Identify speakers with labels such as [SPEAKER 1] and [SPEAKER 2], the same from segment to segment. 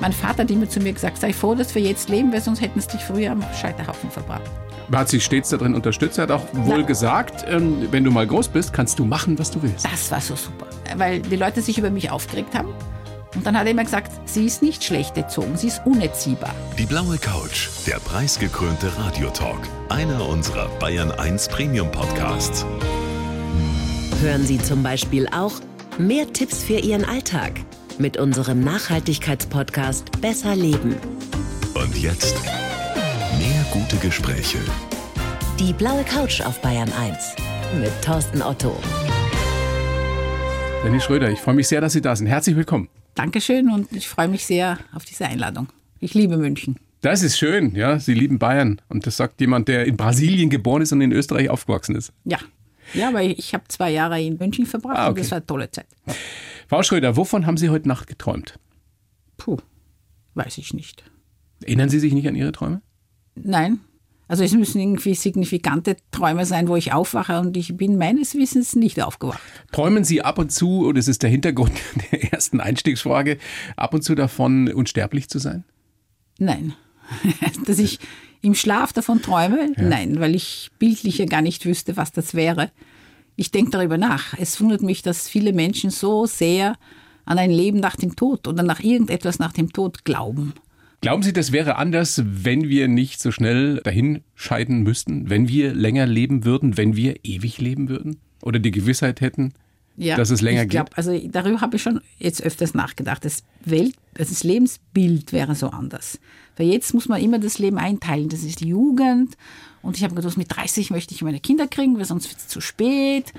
[SPEAKER 1] Mein Vater hat immer zu mir gesagt, sei froh, dass wir jetzt leben, weil sonst hätten sie dich früher am Scheiterhaufen verbrannt.
[SPEAKER 2] Hat sie stets darin unterstützt. Er hat auch wohl
[SPEAKER 1] Na.
[SPEAKER 2] gesagt, ähm, wenn du mal groß bist, kannst du machen, was du willst.
[SPEAKER 1] Das war so super, weil die Leute sich über mich aufgeregt haben. Und dann hat er immer gesagt, sie ist nicht schlecht erzogen, sie ist unerziehbar.
[SPEAKER 3] Die blaue Couch, der preisgekrönte Radiotalk. Einer unserer Bayern 1 Premium Podcasts.
[SPEAKER 4] Hören Sie zum Beispiel auch mehr Tipps für Ihren Alltag mit unserem Nachhaltigkeitspodcast Besser Leben.
[SPEAKER 3] Und jetzt mehr gute Gespräche.
[SPEAKER 4] Die blaue Couch auf Bayern 1 mit Thorsten Otto.
[SPEAKER 2] Dennis Schröder, ich freue mich sehr, dass Sie da sind. Herzlich willkommen.
[SPEAKER 1] Dankeschön und ich freue mich sehr auf diese Einladung. Ich liebe München.
[SPEAKER 2] Das ist schön, ja. Sie lieben Bayern. Und das sagt jemand, der in Brasilien geboren ist und in Österreich aufgewachsen ist.
[SPEAKER 1] Ja. Ja, aber ich habe zwei Jahre in München verbracht
[SPEAKER 2] Ah,
[SPEAKER 1] und
[SPEAKER 2] okay.
[SPEAKER 1] das war eine tolle Zeit.
[SPEAKER 2] Frau Schröder, wovon haben Sie heute Nacht geträumt?
[SPEAKER 1] Puh, weiß ich nicht.
[SPEAKER 2] Erinnern Sie sich nicht an Ihre Träume?
[SPEAKER 1] Nein. Also es müssen irgendwie signifikante Träume sein, wo ich aufwache und ich bin meines Wissens nicht aufgewacht.
[SPEAKER 2] Träumen Sie ab und zu, und das ist der Hintergrund der ersten Einstiegsfrage, ab und zu davon, unsterblich zu sein?
[SPEAKER 1] Nein. Dass ich im Schlaf davon träume? Nein, weil ich bildlich ja gar nicht wüsste, was das wäre. Ich denke darüber nach. Es wundert mich, dass viele Menschen so sehr an ein Leben nach dem Tod oder nach irgendetwas nach dem Tod glauben.
[SPEAKER 2] Glauben Sie, das wäre anders, wenn wir nicht so schnell dahin scheiden müssten, wenn wir länger leben würden, wenn wir ewig leben würden? Oder die Gewissheit hätten,
[SPEAKER 1] Ja,
[SPEAKER 2] dass es länger
[SPEAKER 1] ich glaub,
[SPEAKER 2] geht?
[SPEAKER 1] Also darüber habe ich schon jetzt öfters nachgedacht. Das Welt, also das Lebensbild wäre so anders. Weil jetzt muss man immer das Leben einteilen. Das ist die Jugend. Und ich habe gedacht, mit 30 möchte ich meine Kinder kriegen, weil sonst wird es zu spät.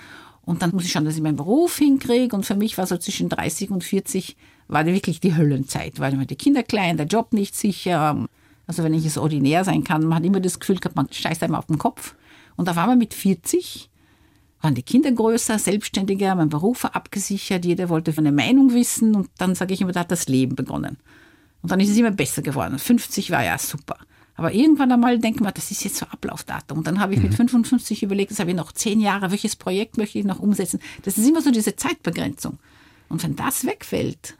[SPEAKER 1] Und dann muss ich schauen, dass ich meinen Beruf hinkriege. Und für mich war so zwischen 30 und 40 war wirklich die Höllenzeit, weil die Kinder klein, der Job nicht sicher. Also wenn ich jetzt ordinär sein kann, man hat immer das Gefühl gehabt, man scheißt einem auf den Kopf. Und auf einmal mit 40 waren die Kinder größer, selbstständiger, mein Beruf war abgesichert, jeder wollte eine Meinung wissen und dann sage ich immer, da hat das Leben begonnen. Und dann ist es immer besser geworden. 50 war ja super. Aber irgendwann einmal denkt man, das ist jetzt so Ablaufdatum. Und dann habe ich mit 55 überlegt, das habe ich noch zehn Jahre, welches Projekt möchte ich noch umsetzen. Das ist immer so diese Zeitbegrenzung. Und wenn das wegfällt,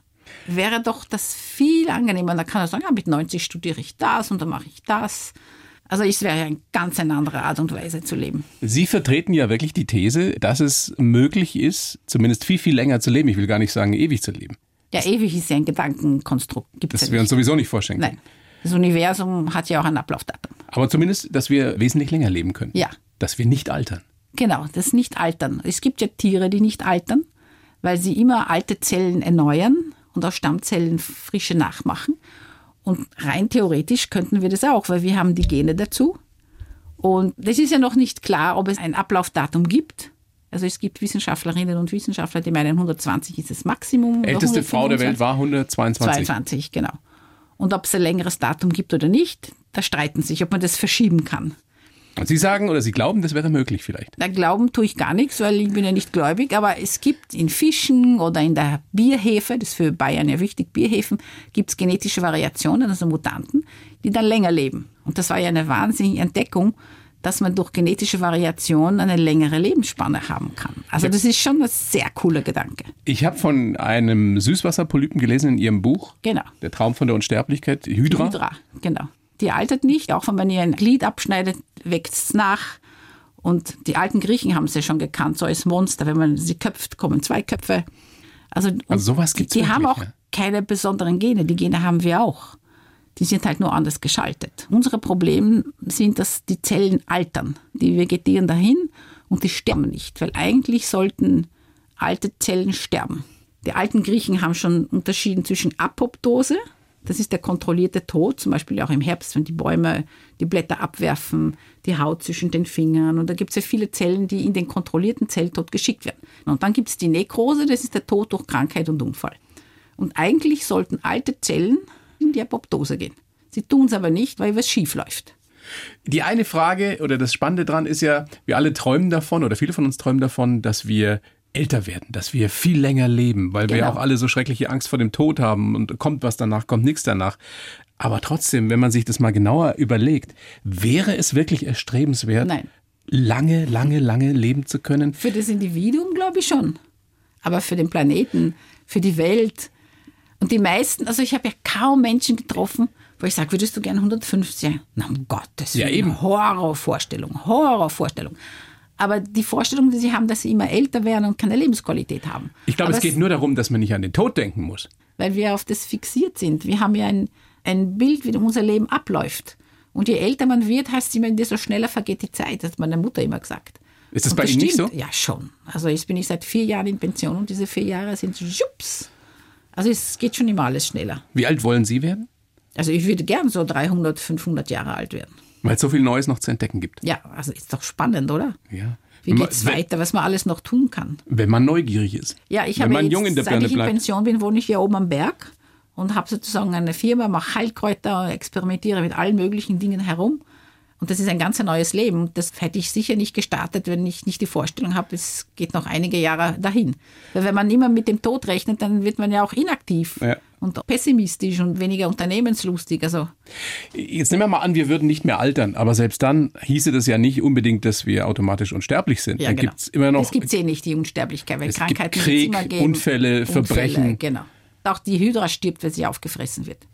[SPEAKER 1] wäre doch das viel angenehmer. Da kann er sagen, ja, mit 90 studiere ich das und dann mache ich das. Also es wäre ja eine ganz eine andere Art und Weise zu leben.
[SPEAKER 2] Sie vertreten ja wirklich die These, dass es möglich ist, zumindest viel, viel länger zu leben. Ich will gar nicht sagen, ewig zu leben.
[SPEAKER 1] Ja, ewig ist ja ein Gedankenkonstrukt. Gibt's
[SPEAKER 2] Das
[SPEAKER 1] ja
[SPEAKER 2] wir uns sowieso nicht vorstellen können.
[SPEAKER 1] Nein. Das Universum hat ja auch ein Ablaufdatum.
[SPEAKER 2] Aber zumindest, dass wir wesentlich länger leben können.
[SPEAKER 1] Ja.
[SPEAKER 2] Dass wir nicht altern.
[SPEAKER 1] Genau, das Nicht-Altern. Es gibt ja Tiere, die nicht altern, weil sie immer alte Zellen erneuern und aus Stammzellen frische nachmachen. Und rein theoretisch könnten wir das auch, weil wir haben die Gene dazu. Und das ist ja noch nicht klar, ob es ein Ablaufdatum gibt. Also es gibt Wissenschaftlerinnen und Wissenschaftler, die meinen, 120 ist das Maximum.
[SPEAKER 2] Älteste Frau der
[SPEAKER 1] 125.
[SPEAKER 2] Welt war 122.
[SPEAKER 1] 22, genau. Und ob es ein längeres Datum gibt oder nicht, da streiten sich, ob man das verschieben kann.
[SPEAKER 2] Und Sie sagen oder Sie glauben, das wäre möglich vielleicht.
[SPEAKER 1] Da glauben tue ich gar nichts, weil ich bin ja nicht gläubig, aber es gibt in Fischen oder in der Bierhefe, das ist für Bayern ja wichtig, Bierhefen, gibt es genetische Variationen, also Mutanten, die dann länger leben. Und das war ja eine wahnsinnige Entdeckung, dass man durch genetische Variation eine längere Lebensspanne haben kann. Also das ist schon ein sehr cooler Gedanke.
[SPEAKER 2] Ich habe von einem Süßwasserpolypen gelesen in Ihrem Buch.
[SPEAKER 1] Genau.
[SPEAKER 2] Der Traum von der Unsterblichkeit. Hydra.
[SPEAKER 1] Hydra, genau. Die altert nicht, auch wenn man ihr ein Glied abschneidet, wächst es nach. Und die alten Griechen haben es ja schon gekannt, so als Monster. Wenn man sie köpft, kommen zwei Köpfe. Also,
[SPEAKER 2] Also sowas gibt's
[SPEAKER 1] Die haben
[SPEAKER 2] wirklich,
[SPEAKER 1] auch
[SPEAKER 2] ja.
[SPEAKER 1] keine besonderen Gene. Die Gene haben wir auch. Die sind halt nur anders geschaltet. Unsere Probleme sind, dass die Zellen altern. Die vegetieren dahin und die sterben nicht. Weil eigentlich sollten alte Zellen sterben. Die alten Griechen haben schon unterschieden zwischen Apoptose, das ist der kontrollierte Tod, zum Beispiel auch im Herbst, wenn die Bäume die Blätter abwerfen, die Haut zwischen den Fingern. Und da gibt es ja viele Zellen, die in den kontrollierten Zelltod geschickt werden. Und dann gibt es die Nekrose, das ist der Tod durch Krankheit und Unfall. Und eigentlich sollten alte Zellen in die Apoptose gehen. Sie tun es aber nicht, weil was schief läuft.
[SPEAKER 2] Die eine Frage oder das Spannende dran ist ja, wir alle träumen davon oder viele von uns träumen davon, dass wir älter werden, dass wir viel länger leben, weil wir
[SPEAKER 1] Genau.
[SPEAKER 2] auch alle so schreckliche Angst vor dem Tod haben und kommt was danach, kommt nichts danach. Aber trotzdem, wenn man sich das mal genauer überlegt, wäre es wirklich erstrebenswert,
[SPEAKER 1] Nein.
[SPEAKER 2] lange, lange, lange leben zu können?
[SPEAKER 1] Für das Individuum glaube ich schon. Aber für den Planeten, für die Welt, Und die meisten, also ich habe ja kaum Menschen getroffen, wo ich sage, würdest du gern 150? Na, um Gottes
[SPEAKER 2] Ja,
[SPEAKER 1] Willen.
[SPEAKER 2] eben.
[SPEAKER 1] Horrorvorstellung, Horrorvorstellung. Aber die Vorstellung, die sie haben, dass sie immer älter werden und keine Lebensqualität haben.
[SPEAKER 2] Ich glaube,
[SPEAKER 1] Aber
[SPEAKER 2] es geht nur darum, dass man nicht an den Tod denken muss.
[SPEAKER 1] weil wir auf das fixiert sind. Wir haben ja ein, ein Bild, wie unser Leben abläuft. Und je älter man wird, heißt es immer, desto schneller vergeht die Zeit, hat meine Mutter immer gesagt.
[SPEAKER 2] Ist das
[SPEAKER 1] Und
[SPEAKER 2] bei Ihnen nicht
[SPEAKER 1] stimmt.
[SPEAKER 2] so?
[SPEAKER 1] Ja, schon. Also jetzt bin ich seit vier Jahren in Pension und diese vier Jahre sind jups. Also es geht schon immer alles schneller.
[SPEAKER 2] Wie alt wollen Sie werden?
[SPEAKER 1] Also ich würde gern so 300, 500 Jahre alt werden.
[SPEAKER 2] Weil es so viel Neues noch zu entdecken gibt.
[SPEAKER 1] Ja, also ist doch spannend, oder?
[SPEAKER 2] Ja.
[SPEAKER 1] Wie geht's
[SPEAKER 2] wenn-
[SPEAKER 1] weiter, was man alles noch tun kann?
[SPEAKER 2] Wenn man neugierig ist.
[SPEAKER 1] Ja, ich
[SPEAKER 2] Wenn
[SPEAKER 1] habe
[SPEAKER 2] man
[SPEAKER 1] jetzt,
[SPEAKER 2] jung in der
[SPEAKER 1] seit
[SPEAKER 2] Birne
[SPEAKER 1] ich in
[SPEAKER 2] bleibt.
[SPEAKER 1] Pension bin, wohne ich hier oben am Berg und habe sozusagen eine Firma, mache Heilkräuter, experimentiere mit allen möglichen Dingen herum. Und das ist ein ganz neues Leben. Das hätte ich sicher nicht gestartet, wenn ich nicht die Vorstellung habe, es geht noch einige Jahre dahin. Weil wenn man immer mit dem Tod rechnet, dann wird man ja auch inaktiv
[SPEAKER 2] Ja.
[SPEAKER 1] und pessimistisch und weniger unternehmenslustig. Also
[SPEAKER 2] Jetzt nehmen wir mal an, wir würden nicht mehr altern, aber selbst dann hieße das ja nicht unbedingt, dass wir automatisch unsterblich sind.
[SPEAKER 1] ja,
[SPEAKER 2] dann
[SPEAKER 1] genau.
[SPEAKER 2] gibt's immer noch
[SPEAKER 1] Es gibt eh nicht die Unsterblichkeit, weil
[SPEAKER 2] Es gibt
[SPEAKER 1] Krankheiten wird's
[SPEAKER 2] Krieg,
[SPEAKER 1] immer geben.
[SPEAKER 2] Unfälle, Verbrechen.
[SPEAKER 1] Genau. Auch die Hydra stirbt, weil sie aufgefressen wird.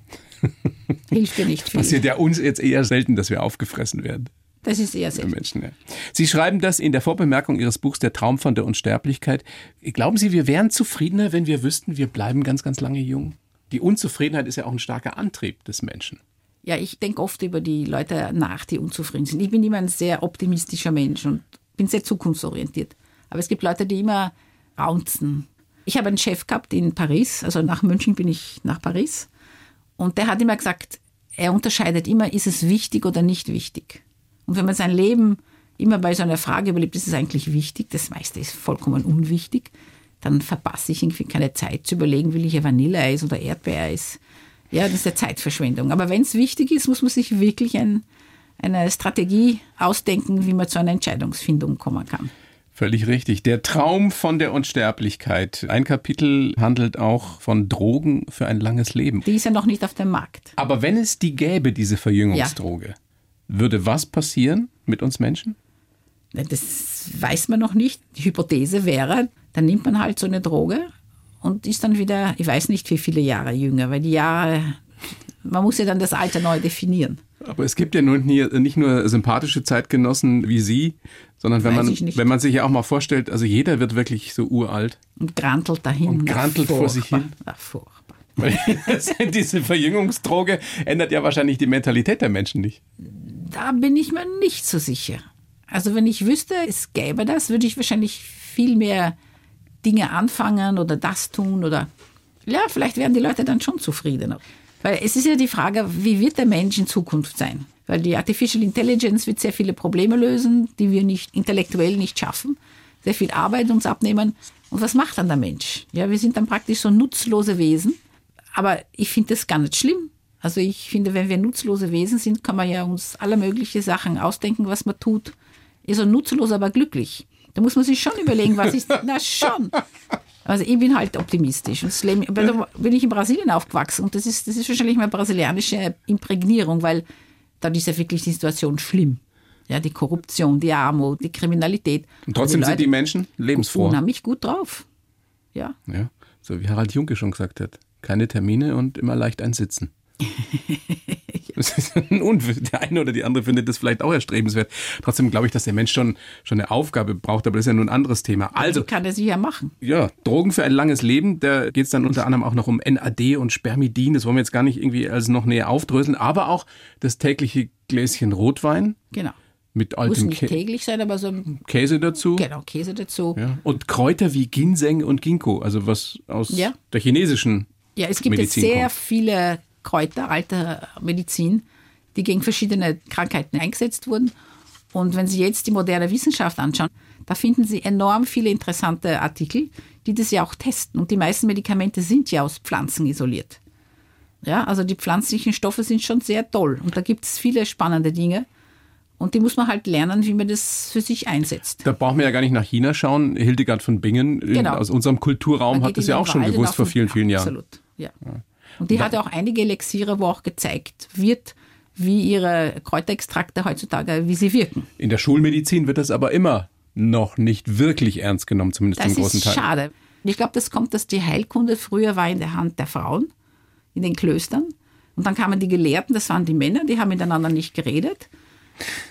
[SPEAKER 1] Hilft dir nicht viel.
[SPEAKER 2] passiert ja uns jetzt eher selten, dass wir aufgefressen werden.
[SPEAKER 1] Das ist eher selten.
[SPEAKER 2] Menschen. Ja. Sie schreiben das in der Vorbemerkung Ihres Buchs Der Traum von der Unsterblichkeit. Glauben Sie, wir wären zufriedener, wenn wir wüssten, wir bleiben ganz, ganz lange jung? Die Unzufriedenheit ist ja auch ein starker Antrieb des Menschen.
[SPEAKER 1] Ja, ich denke oft über die Leute nach, die unzufrieden sind. Ich bin immer ein sehr optimistischer Mensch und bin sehr zukunftsorientiert. Aber es gibt Leute, die immer raunzen. Ich habe einen Chef gehabt in Paris, also nach München bin ich nach Paris. Und der hat immer gesagt, er unterscheidet immer, ist es wichtig oder nicht wichtig. Und wenn man sein Leben immer bei so einer Frage überlebt, ist es eigentlich wichtig, das meiste ist vollkommen unwichtig, dann verpasse ich irgendwie keine Zeit zu überlegen, will ich ein Vanilleeis oder Erdbeereis. Ja, das ist ja Zeitverschwendung. Aber wenn es wichtig ist, muss man sich wirklich ein, eine Strategie ausdenken, wie man zu einer Entscheidungsfindung kommen kann.
[SPEAKER 2] Völlig richtig. Der Traum von der Unsterblichkeit. Ein Kapitel handelt auch von Drogen für ein langes Leben.
[SPEAKER 1] Die ist ja noch nicht auf dem Markt.
[SPEAKER 2] Aber wenn es die gäbe, diese Verjüngungsdroge, würde was passieren mit uns Menschen?
[SPEAKER 1] Das weiß man noch nicht. Die Hypothese wäre, dann nimmt man halt so eine Droge und ist dann wieder, ich weiß nicht wie viele Jahre jünger, weil die Jahre, man muss ja dann das Alter neu definieren.
[SPEAKER 2] Aber es gibt ja nun nie, nicht nur sympathische Zeitgenossen wie Sie, sondern wenn
[SPEAKER 1] Weiß
[SPEAKER 2] man, wenn man sich ja auch mal vorstellt, also jeder wird wirklich so uralt.
[SPEAKER 1] Und grantelt dahin.
[SPEAKER 2] Und grantelt vor sich hin.
[SPEAKER 1] Na, furchtbar.
[SPEAKER 2] Weil diese Verjüngungsdroge ändert ja wahrscheinlich die Mentalität der Menschen nicht.
[SPEAKER 1] Da bin ich mir nicht so sicher. Also wenn ich wüsste, es gäbe das, würde ich wahrscheinlich viel mehr Dinge anfangen oder das tun oder ja, vielleicht wären die Leute dann schon zufriedener. Weil es ist ja die Frage, wie wird der Mensch in Zukunft sein? Weil die Artificial Intelligence wird sehr viele Probleme lösen, die wir nicht intellektuell nicht schaffen, sehr viel Arbeit uns abnehmen. Und was macht dann der Mensch? Ja, wir sind dann praktisch so nutzlose Wesen. Aber ich finde das gar nicht schlimm. Also ich finde, wenn wir nutzlose Wesen sind, kann man ja uns alle möglichen Sachen ausdenken, was man tut. Ist so nutzlos, aber glücklich. Da muss man sich schon überlegen, was ist. Na schon. Also ich bin halt optimistisch. Und das Leben, aber da bin ich in Brasilien aufgewachsen und das ist, das ist wahrscheinlich meine brasilianische Imprägnierung, weil da ist ja wirklich die Situation schlimm. Ja, die Korruption, die Armut, die Kriminalität.
[SPEAKER 2] Und trotzdem
[SPEAKER 1] Aber
[SPEAKER 2] sind die Menschen lebensfroh.
[SPEAKER 1] unheimlich gut drauf. Ja.
[SPEAKER 2] Ja, so wie Harald Junke schon gesagt hat. Keine Termine und immer leicht ein Sitzen. Das ist ein Unwill. Der eine oder die andere findet das vielleicht auch erstrebenswert. Trotzdem glaube ich, dass der Mensch schon, schon eine Aufgabe braucht, aber das ist ja nur ein anderes Thema. Also,
[SPEAKER 1] kann er sich ja machen.
[SPEAKER 2] ja, Drogen für ein langes Leben, da geht es dann unter anderem auch noch um NAD und Spermidin. Das wollen wir jetzt gar nicht irgendwie als noch näher aufdröseln, aber auch das tägliche Gläschen Rotwein
[SPEAKER 1] Genau.
[SPEAKER 2] mit
[SPEAKER 1] Muss
[SPEAKER 2] altem
[SPEAKER 1] nicht
[SPEAKER 2] Kä
[SPEAKER 1] täglich sein, aber so ein
[SPEAKER 2] Käse dazu.
[SPEAKER 1] genau, Käse dazu.
[SPEAKER 2] Ja. Und Kräuter wie Ginseng und Ginkgo, also was aus
[SPEAKER 1] Ja.
[SPEAKER 2] der chinesischen
[SPEAKER 1] Ja, es gibt
[SPEAKER 2] Medizin
[SPEAKER 1] jetzt sehr
[SPEAKER 2] kommt.
[SPEAKER 1] viele Kräuter alter Medizin, die gegen verschiedene Krankheiten eingesetzt wurden. Und wenn Sie jetzt die moderne Wissenschaft anschauen, da finden Sie enorm viele interessante Artikel, die das ja auch testen. Und die meisten Medikamente sind ja aus Pflanzen isoliert. Ja, also die pflanzlichen Stoffe sind schon sehr toll. Und da gibt es viele spannende Dinge. Und die muss man halt lernen, wie man das für sich einsetzt.
[SPEAKER 2] Da brauchen wir ja gar nicht nach China schauen. Hildegard von Bingen in,
[SPEAKER 1] Genau.
[SPEAKER 2] aus unserem Kulturraum hat das
[SPEAKER 1] in
[SPEAKER 2] ja auch schon gewusst vor vielen, vielen Jahren.
[SPEAKER 1] Absolut, ja. Und die hat auch einige Elixiere, wo auch gezeigt wird, wie ihre Kräuterextrakte heutzutage, wie sie wirken.
[SPEAKER 2] In der Schulmedizin wird das aber immer noch nicht wirklich ernst genommen, zumindest
[SPEAKER 1] Das
[SPEAKER 2] zum großen
[SPEAKER 1] ist
[SPEAKER 2] Teil.
[SPEAKER 1] schade. Ich glaube, das kommt, dass die Heilkunde früher war in der Hand der Frauen in den Klöstern. Und dann kamen die Gelehrten, das waren die Männer, die haben miteinander nicht geredet.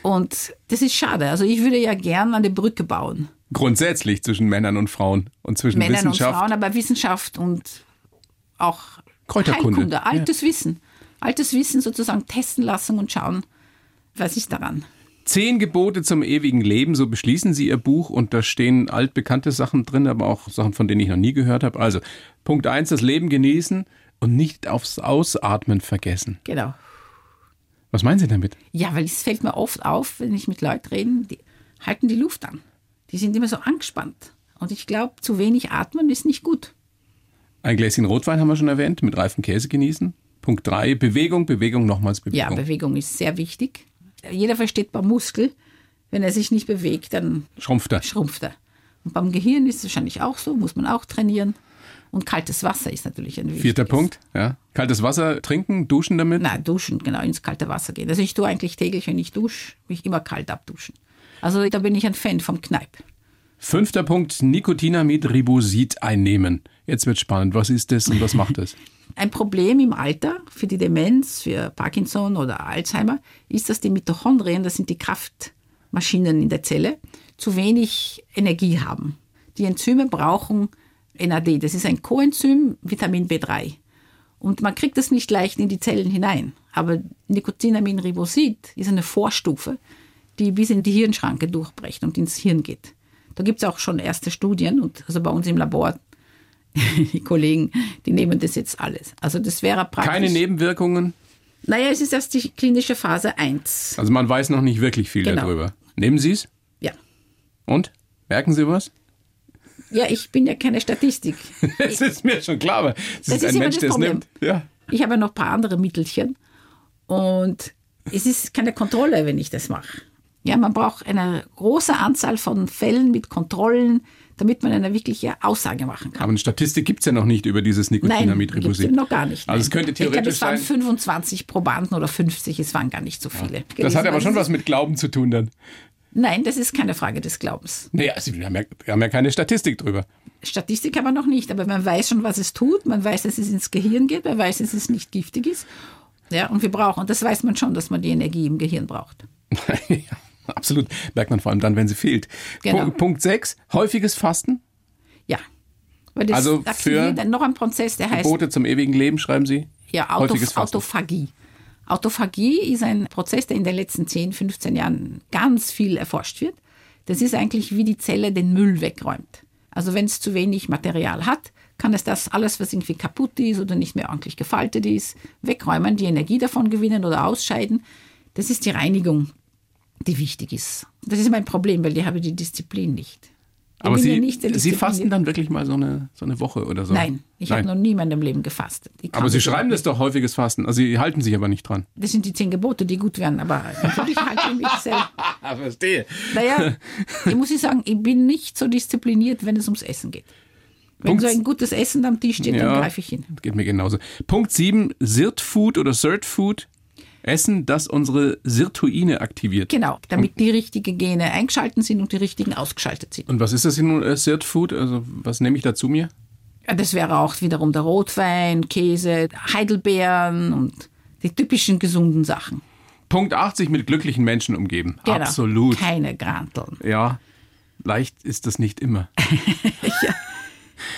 [SPEAKER 1] Und das ist schade. Also ich würde ja gern eine Brücke bauen.
[SPEAKER 2] Grundsätzlich zwischen Männern und Frauen und zwischen
[SPEAKER 1] Männern
[SPEAKER 2] Wissenschaft.
[SPEAKER 1] und Frauen, aber Wissenschaft und auch
[SPEAKER 2] Kräuterkunde.
[SPEAKER 1] Heilkunde, altes Wissen. Altes Wissen sozusagen testen lassen und schauen, was ist daran.
[SPEAKER 2] Zehn Gebote zum ewigen Leben, so beschließen Sie Ihr Buch und da stehen altbekannte Sachen drin, aber auch Sachen, von denen ich noch nie gehört habe. Also Punkt eins: das Leben genießen und nicht aufs Ausatmen vergessen.
[SPEAKER 1] Genau.
[SPEAKER 2] Was meinen Sie damit?
[SPEAKER 1] Ja, weil es fällt mir oft auf, wenn ich mit Leuten rede, die halten die Luft an. Die sind immer so angespannt. Und ich glaube, zu wenig atmen ist nicht gut.
[SPEAKER 2] Ein Gläschen Rotwein haben wir schon erwähnt, mit reifen Käse genießen. Punkt drei: Bewegung, Bewegung, nochmals
[SPEAKER 1] Ja,
[SPEAKER 2] Bewegung.
[SPEAKER 1] Bewegung ist sehr wichtig. Jeder versteht beim Muskel, wenn er sich nicht bewegt, dann
[SPEAKER 2] Schrumpft er.
[SPEAKER 1] schrumpft er. Und beim Gehirn ist es wahrscheinlich auch so, muss man auch trainieren. Und kaltes Wasser ist natürlich ein wichtiges.
[SPEAKER 2] Vierter Punkt, ja. Kaltes Wasser trinken, duschen damit.
[SPEAKER 1] Nein, duschen, genau, ins kalte Wasser gehen. Also ich tue eigentlich täglich, wenn ich dusche, mich immer kalt abduschen. Also da bin ich ein Fan vom Kneipp.
[SPEAKER 2] Fünfter Punkt, Nikotinamid Ribosid einnehmen. Jetzt wird spannend. Was ist das und was macht es?
[SPEAKER 1] Ein Problem im Alter für die Demenz, für Parkinson oder Alzheimer ist, dass die Mitochondrien, das sind die Kraftmaschinen in der Zelle, zu wenig Energie haben. Die Enzyme brauchen NAD, das ist ein Coenzym, Vitamin B3. Und man kriegt das nicht leicht in die Zellen hinein. Aber Nicotinamin Ribosid ist eine Vorstufe, die bis in die Hirnschranke durchbricht und ins Hirn geht. Da gibt es auch schon erste Studien und also bei uns im Labor, die Kollegen, die nehmen das jetzt alles. Also das wäre praktisch.
[SPEAKER 2] Keine Nebenwirkungen.
[SPEAKER 1] Naja, es ist erst die klinische Phase 1.
[SPEAKER 2] Also man weiß noch nicht wirklich viel
[SPEAKER 1] Genau.
[SPEAKER 2] darüber. Nehmen Sie es?
[SPEAKER 1] Ja.
[SPEAKER 2] Und? Merken Sie was?
[SPEAKER 1] Ja, ich bin ja keine Statistik.
[SPEAKER 2] Es ist mir schon klar, aber es
[SPEAKER 1] Das
[SPEAKER 2] ist
[SPEAKER 1] ist
[SPEAKER 2] ein Mensch,
[SPEAKER 1] das
[SPEAKER 2] der es
[SPEAKER 1] Problem.
[SPEAKER 2] nimmt. Ja.
[SPEAKER 1] Ich habe ja noch ein paar andere Mittelchen und es ist keine Kontrolle, wenn ich das mache. Ja, man braucht eine große Anzahl von Fällen mit Kontrollen, damit man eine wirkliche Aussage machen kann.
[SPEAKER 2] Aber eine Statistik gibt es ja noch nicht über dieses
[SPEAKER 1] Nein,
[SPEAKER 2] Nikotinamid
[SPEAKER 1] gibt's
[SPEAKER 2] Ribosid.
[SPEAKER 1] noch gar nicht.
[SPEAKER 2] Also es
[SPEAKER 1] nein.
[SPEAKER 2] könnte
[SPEAKER 1] Ich glaube,
[SPEAKER 2] theoretisch
[SPEAKER 1] es waren
[SPEAKER 2] sein.
[SPEAKER 1] 25 Probanden oder 50, es waren gar nicht so viele.
[SPEAKER 2] Das
[SPEAKER 1] gewesen.
[SPEAKER 2] hat aber
[SPEAKER 1] Also
[SPEAKER 2] schon
[SPEAKER 1] es
[SPEAKER 2] was mit Glauben zu tun dann.
[SPEAKER 1] Nein, das ist keine Frage des Glaubens.
[SPEAKER 2] Nee, also wir haben, ja, wir haben ja keine Statistik drüber.
[SPEAKER 1] Statistik aber noch nicht, aber man weiß schon, was es tut. Man weiß, dass es ins Gehirn geht, man weiß, dass es nicht giftig ist. Ja, und wir brauchen, das weiß man schon, dass man die Energie im Gehirn braucht.
[SPEAKER 2] ja, absolut. Merkt man vor allem dann, wenn sie fehlt.
[SPEAKER 1] Genau.
[SPEAKER 2] Punkt, Punkt 6, häufiges Fasten.
[SPEAKER 1] Ja. Weil das
[SPEAKER 2] Also für
[SPEAKER 1] dann noch ein Prozess, der heißt
[SPEAKER 2] Gebote zum ewigen Leben, schreiben Sie.
[SPEAKER 1] ja, Autof. Autophagie. Autophagie ist ein Prozess, der in den letzten 10, 15 Jahren ganz viel erforscht wird. Das ist eigentlich wie die Zelle den Müll wegräumt. Also wenn es zu wenig Material hat, kann es das alles, was irgendwie kaputt ist oder nicht mehr ordentlich gefaltet ist, wegräumen, die Energie davon gewinnen oder ausscheiden. Das ist die Reinigung, die wichtig ist. Das ist mein Problem, weil ich habe die Disziplin nicht. Ich
[SPEAKER 2] Aber Sie,
[SPEAKER 1] ja
[SPEAKER 2] Sie fasten dann wirklich mal so eine, so eine Woche oder so?
[SPEAKER 1] Nein, ich habe noch nie in meinem Leben gefastet.
[SPEAKER 2] Aber Sie schreiben das doch häufiges Fasten. Also Sie halten sich aber nicht dran.
[SPEAKER 1] Das sind die zehn Gebote, die gut wären, aber natürlich halte ich mich selber.
[SPEAKER 2] Verstehe.
[SPEAKER 1] Naja, ich muss ich sagen, ich bin nicht so diszipliniert, wenn es ums Essen geht. Wenn
[SPEAKER 2] Punkt-
[SPEAKER 1] so ein gutes Essen am Tisch steht, dann greife ich hin.
[SPEAKER 2] Geht mir genauso. Punkt 7, Sirt Food oder Sirt Food. Essen, das unsere Sirtuine aktiviert.
[SPEAKER 1] Genau, damit die richtigen Gene eingeschaltet sind und die richtigen ausgeschaltet sind.
[SPEAKER 2] Und was ist das nun, äh, Sirt Food? Also was nehme ich da zu mir?
[SPEAKER 1] Ja, das wäre auch wiederum der Rotwein, Käse, Heidelbeeren und die typischen gesunden Sachen.
[SPEAKER 2] Punkt 8, sich mit glücklichen Menschen umgeben.
[SPEAKER 1] Genau.
[SPEAKER 2] Absolut.
[SPEAKER 1] Keine Granteln.
[SPEAKER 2] Ja, leicht ist das nicht immer.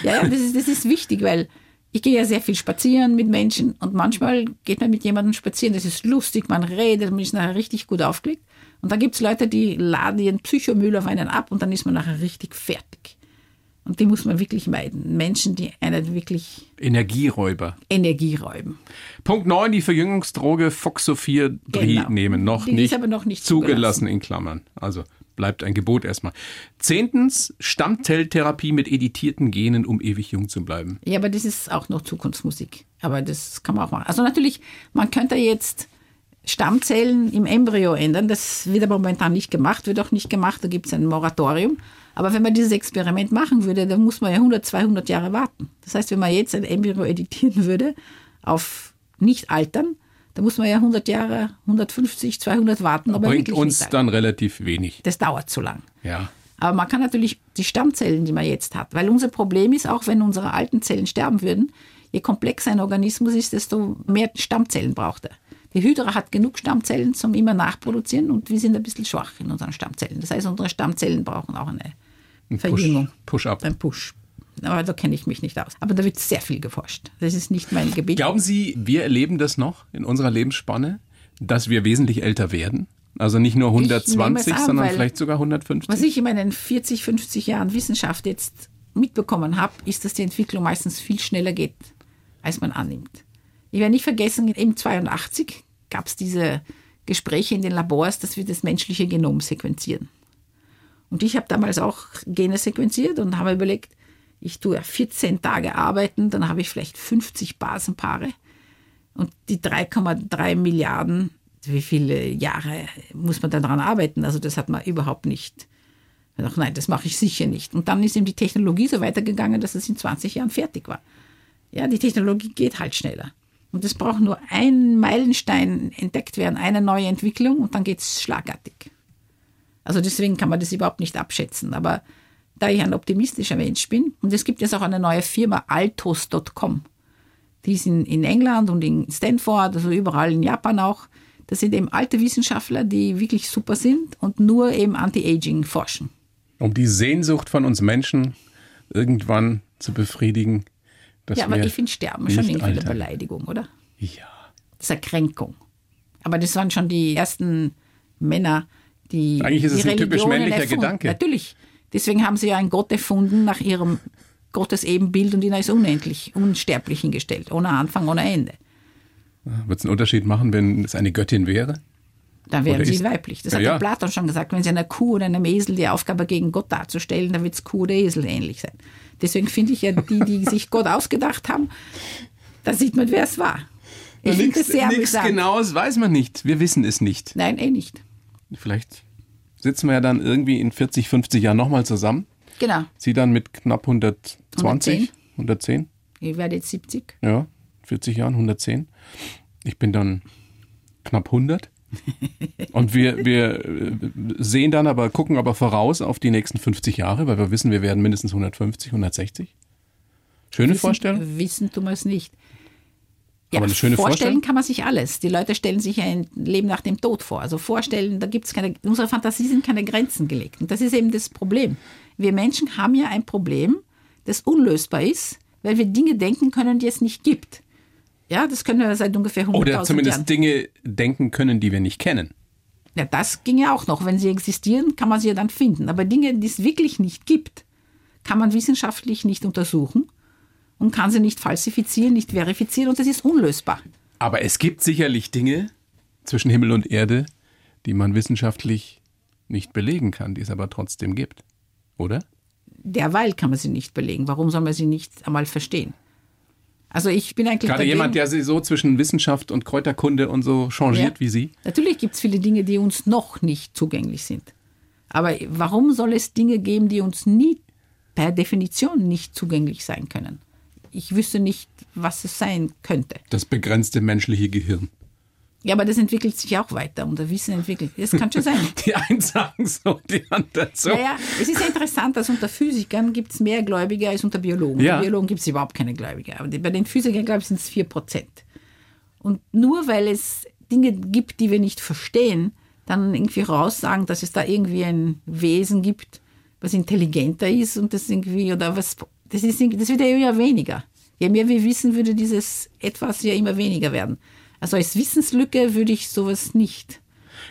[SPEAKER 1] Ja, ja das, ist, das ist wichtig, weil ich gehe ja sehr viel spazieren mit Menschen und manchmal geht man mit jemandem spazieren, das ist lustig, man redet, man ist nachher richtig gut aufgelegt. Und dann gibt es Leute, die laden ihren Psychomüll auf einen ab und dann ist man nachher richtig fertig. Und die muss man wirklich meiden. Menschen, die einen wirklich
[SPEAKER 2] Energieräuber.
[SPEAKER 1] Energie räuben.
[SPEAKER 2] Punkt 9, die Verjüngungsdroge Foxophir
[SPEAKER 1] Genau.
[SPEAKER 2] nehmen. Noch
[SPEAKER 1] Die ist
[SPEAKER 2] nicht,
[SPEAKER 1] aber noch nicht
[SPEAKER 2] zugelassen in Klammern. Also bleibt ein Gebot erstmal. Zehntens, Stammzelltherapie mit editierten Genen, um ewig jung zu bleiben.
[SPEAKER 1] Ja, aber das ist auch noch Zukunftsmusik. Aber das kann man auch machen. Also natürlich, man könnte jetzt Stammzellen im Embryo ändern. Das wird aber momentan nicht gemacht, wird auch nicht gemacht. Da gibt es ein Moratorium. Aber wenn man dieses Experiment machen würde, dann muss man ja 100, 200 Jahre warten. Das heißt, wenn man jetzt ein Embryo editieren würde auf nicht altern, dann muss man ja 100 Jahre, 150, 200 warten. Aber
[SPEAKER 2] Bringt
[SPEAKER 1] wirklich
[SPEAKER 2] uns dann relativ wenig.
[SPEAKER 1] Das dauert zu lang.
[SPEAKER 2] Ja.
[SPEAKER 1] Aber man kann natürlich die Stammzellen, die man jetzt hat, weil unser Problem ist, auch wenn unsere alten Zellen sterben würden, je komplexer ein Organismus ist, desto mehr Stammzellen braucht er. Die Hydra hat genug Stammzellen zum immer nachproduzieren und wir sind ein bisschen schwach in unseren Stammzellen. Das heißt, unsere Stammzellen brauchen auch eine
[SPEAKER 2] Ein
[SPEAKER 1] Verjüngung.
[SPEAKER 2] Push, Push-up.
[SPEAKER 1] Ein Push. Aber da kenne ich mich nicht aus. Aber da wird sehr viel geforscht. Das ist nicht mein Gebiet.
[SPEAKER 2] Glauben Sie, wir erleben das noch in unserer Lebensspanne, dass wir wesentlich älter werden? Also nicht nur
[SPEAKER 1] nehme es
[SPEAKER 2] 120,
[SPEAKER 1] an,
[SPEAKER 2] sondern vielleicht sogar 150?
[SPEAKER 1] Was ich in meinen 40, 50 Jahren Wissenschaft jetzt mitbekommen habe, ist, dass die Entwicklung meistens viel schneller geht, als man annimmt. Ich werde nicht vergessen, im 82 gab es diese Gespräche in den Labors, dass wir das menschliche Genom sequenzieren. Und ich habe damals auch Gene sequenziert und habe überlegt, ich tue 14 Tage arbeiten, dann habe ich vielleicht 50 Basenpaare. Und die 3,3 Milliarden, wie viele Jahre muss man da dran arbeiten? Also das hat man überhaupt nicht. Ich dachte, nein, das mache ich sicher nicht. Und dann ist eben die Technologie so weitergegangen, dass es in 20 Jahren fertig war. Ja, die Technologie geht halt schneller. Und es braucht nur ein Meilenstein entdeckt werden, eine neue Entwicklung und dann geht es schlagartig. Also deswegen kann man das überhaupt nicht abschätzen. Aber da ich ein optimistischer Mensch bin, und es gibt jetzt auch eine neue Firma, altos.com, die ist in, in England und in Stanford, also überall in Japan auch. Das sind eben alte Wissenschaftler, die wirklich super sind und nur eben Anti-Aging forschen.
[SPEAKER 2] um die Sehnsucht von uns Menschen irgendwann zu befriedigen,
[SPEAKER 1] ja, aber ich finde Sterben schon irgendwie eine
[SPEAKER 2] altern.
[SPEAKER 1] Beleidigung, oder?
[SPEAKER 2] Ja.
[SPEAKER 1] Das ist eine Kränkung. Aber das waren schon die ersten Männer, die.
[SPEAKER 2] Eigentlich ist es
[SPEAKER 1] die
[SPEAKER 2] ein typisch
[SPEAKER 1] Religionen
[SPEAKER 2] männlicher
[SPEAKER 1] erfunden.
[SPEAKER 2] Gedanke.
[SPEAKER 1] Natürlich. Deswegen haben sie ja einen Gott erfunden nach ihrem Gottes Ebenbild und ihn als unendlich, unsterblich hingestellt. Ohne Anfang, ohne Ende.
[SPEAKER 2] Wird es einen Unterschied machen, wenn es eine Göttin wäre?
[SPEAKER 1] Dann wären sie weiblich. Das
[SPEAKER 2] Ja,
[SPEAKER 1] hat
[SPEAKER 2] ja.
[SPEAKER 1] der Platon schon gesagt. Wenn sie einer Kuh oder einem Esel die Aufgabe gegen Gott darzustellen, dann wird es Kuh oder Esel ähnlich sein. Deswegen finde ich ja, die, die sich Gott ausgedacht haben, da sieht man, wer es war. Ich finde das sehr
[SPEAKER 2] Nichts. Genaues weiß man nicht. Wir wissen es nicht.
[SPEAKER 1] Nein, eh nicht.
[SPEAKER 2] Vielleicht sitzen wir ja dann irgendwie in 40, 50 Jahren nochmal zusammen.
[SPEAKER 1] Genau.
[SPEAKER 2] Sie dann mit knapp 120, 110.
[SPEAKER 1] Ich werde jetzt 70.
[SPEAKER 2] Ja, 40 Jahren, 110. Ich bin dann knapp 100. Und wir, wir äh, sehen dann aber, gucken aber voraus auf die nächsten 50 Jahre, weil wir wissen, wir werden mindestens 150, 160. Schöne Vorstellung.
[SPEAKER 1] Wissen tun wir es nicht.
[SPEAKER 2] Aber eine schöne
[SPEAKER 1] vorstellen
[SPEAKER 2] Vorstellung.
[SPEAKER 1] kann man sich alles. Die Leute stellen sich ein Leben nach dem Tod vor. Also vorstellen, da gibt es keine, in unserer Fantasie sind keine Grenzen gelegt. Und das ist eben das Problem. Wir Menschen haben ja ein Problem, das unlösbar ist, weil wir Dinge denken können, die es nicht gibt. Ja, das können wir seit ungefähr 100.000
[SPEAKER 2] Oder zumindest
[SPEAKER 1] Jahren.
[SPEAKER 2] Dinge denken können, die wir nicht kennen.
[SPEAKER 1] Ja, das ging ja auch noch. Wenn sie existieren, kann man sie ja dann finden. Aber Dinge, die es wirklich nicht gibt, kann man wissenschaftlich nicht untersuchen und kann sie nicht falsifizieren, nicht verifizieren und das ist unlösbar.
[SPEAKER 2] Aber es gibt sicherlich Dinge zwischen Himmel und Erde, die man wissenschaftlich nicht belegen kann, die es aber trotzdem gibt. Oder?
[SPEAKER 1] Derweil kann man sie nicht belegen. Warum soll man sie nicht einmal verstehen? Also ich bin eigentlich
[SPEAKER 2] Gerade
[SPEAKER 1] dagegen.
[SPEAKER 2] jemand, der sich so zwischen Wissenschaft und Kräuterkunde und so changiert
[SPEAKER 1] Ja.
[SPEAKER 2] wie Sie.
[SPEAKER 1] Natürlich gibt es viele Dinge, die uns noch nicht zugänglich sind. Aber warum soll es Dinge geben, die uns nie per Definition nicht zugänglich sein können? Ich wüsste nicht, was es sein könnte.
[SPEAKER 2] Das begrenzte menschliche Gehirn.
[SPEAKER 1] Ja, aber das entwickelt sich auch weiter und das Wissen entwickelt. Das kann schon sein.
[SPEAKER 2] Die einen sagen so, die anderen so.
[SPEAKER 1] Naja, es ist ja interessant, dass unter Physikern gibt es mehr Gläubige als unter Biologen.
[SPEAKER 2] Ja.
[SPEAKER 1] Unter Biologen gibt es überhaupt keine Gläubige. Aber bei den Physikern, glaube ich, sind es 4 Prozent. Und nur weil es Dinge gibt, die wir nicht verstehen, dann irgendwie raussagen, dass es da irgendwie ein Wesen gibt, was intelligenter ist und das irgendwie, oder was, das, ist, das wird ja immer weniger. Je mehr wir wissen, würde dieses etwas ja immer weniger werden. Also als Wissenslücke würde ich sowas nicht.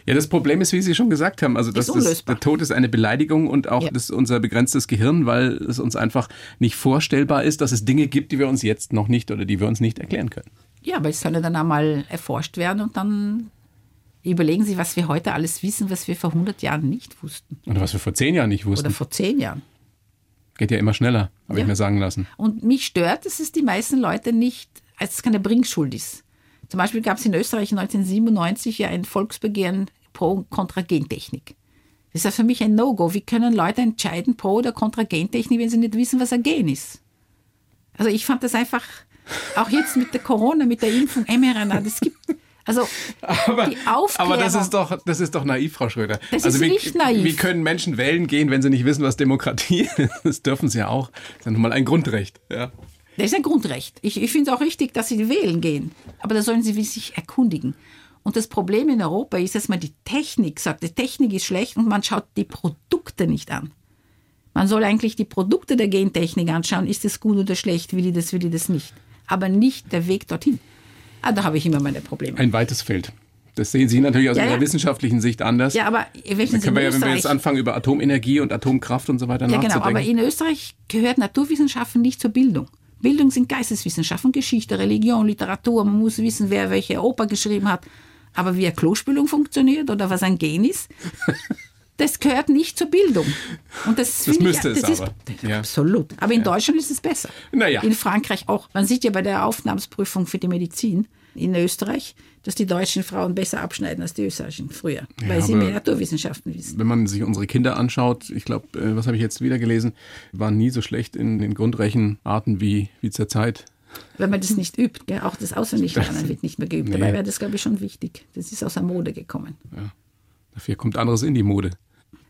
[SPEAKER 2] Ja, das Problem ist, wie Sie schon gesagt haben, also dass das, der Tod ist eine Beleidigung und auch
[SPEAKER 1] Ja.
[SPEAKER 2] das, unser begrenztes Gehirn, weil es uns einfach nicht vorstellbar ist, dass es Dinge gibt, die wir uns jetzt noch nicht oder die wir uns nicht erklären können.
[SPEAKER 1] Ja, aber es soll ja dann einmal erforscht werden und dann überlegen Sie, was wir heute alles wissen, was wir vor 100 Jahren nicht wussten.
[SPEAKER 2] Oder was wir vor zehn Jahren nicht
[SPEAKER 1] Oder
[SPEAKER 2] wussten.
[SPEAKER 1] vor 10 Jahren.
[SPEAKER 2] Geht ja immer schneller, habe
[SPEAKER 1] Ja.
[SPEAKER 2] ich mir sagen lassen.
[SPEAKER 1] Und mich stört, dass es die meisten Leute nicht, als es keine Bringschuld ist. Zum Beispiel gab es in Österreich 1997 ja ein Volksbegehren pro kontra Gentechnik. Das ist ja für mich ein No-Go. Wie können Leute entscheiden pro oder kontra Gentechnik, wenn sie nicht wissen, was ein Gen ist? Also ich fand das einfach, auch jetzt mit der Corona, mit der Impfung, mRNA, das gibt, also die Aufklärung.
[SPEAKER 2] Aber das ist doch, das ist doch naiv, Frau Schröder.
[SPEAKER 1] Das
[SPEAKER 2] also
[SPEAKER 1] ist
[SPEAKER 2] wie,
[SPEAKER 1] nicht naiv.
[SPEAKER 2] Wie können Menschen wählen gehen, wenn sie nicht wissen, was Demokratie ist? Das dürfen sie ja auch. Das ist ja nun mal ein Grundrecht. Ja.
[SPEAKER 1] Das ist ein Grundrecht. Ich, ich finde es auch richtig, dass sie wählen gehen. Aber da sollen sie sich erkundigen. Und das Problem in Europa ist, dass man die Technik sagt, die Technik ist schlecht und man schaut die Produkte nicht an. Man soll eigentlich die Produkte der Gentechnik anschauen, ist das gut oder schlecht, will ich das, will ich das nicht. Aber nicht der Weg dorthin. Ah, da habe ich immer meine Probleme.
[SPEAKER 2] Ein weites Feld. Das sehen Sie natürlich aus
[SPEAKER 1] Ja,
[SPEAKER 2] Ihrer
[SPEAKER 1] ja.
[SPEAKER 2] wissenschaftlichen Sicht anders.
[SPEAKER 1] Ja, aber welchen
[SPEAKER 2] Dann können wir ja, wenn wir jetzt anfangen, über Atomenergie und Atomkraft und so weiter
[SPEAKER 1] Ja, genau,
[SPEAKER 2] nachzudenken.
[SPEAKER 1] aber in Österreich gehört Naturwissenschaften nicht zur Bildung. Bildung sind Geisteswissenschaften, Geschichte, Religion, Literatur. Man muss wissen, wer welche Oper geschrieben hat. Aber wie eine Klospülung funktioniert oder was ein Gen ist, das gehört nicht zur Bildung. Und das, finde
[SPEAKER 2] müsste
[SPEAKER 1] ich,
[SPEAKER 2] es
[SPEAKER 1] das
[SPEAKER 2] aber.
[SPEAKER 1] Ist,
[SPEAKER 2] Ja.
[SPEAKER 1] Absolut. Aber in Deutschland ist es besser.
[SPEAKER 2] Naja.
[SPEAKER 1] In Frankreich auch. Man sieht ja bei der Aufnahmsprüfung für die Medizin in Österreich, dass die deutschen Frauen besser abschneiden als die österreichischen früher, weil sie
[SPEAKER 2] aber-
[SPEAKER 1] mehr Naturwissenschaften wissen.
[SPEAKER 2] wenn man sich unsere Kinder anschaut, ich glaube, äh, was habe ich jetzt wieder gelesen, waren nie so schlecht in den Grundrechenarten wie, wie zur Zeit.
[SPEAKER 1] Wenn man das nicht übt, gell? auch das Auswendiglernen wird nicht mehr geübt.
[SPEAKER 2] Nee.
[SPEAKER 1] Dabei wäre das, glaube ich, schon wichtig. Das ist aus der Mode gekommen.
[SPEAKER 2] Dafür kommt anderes in die Mode.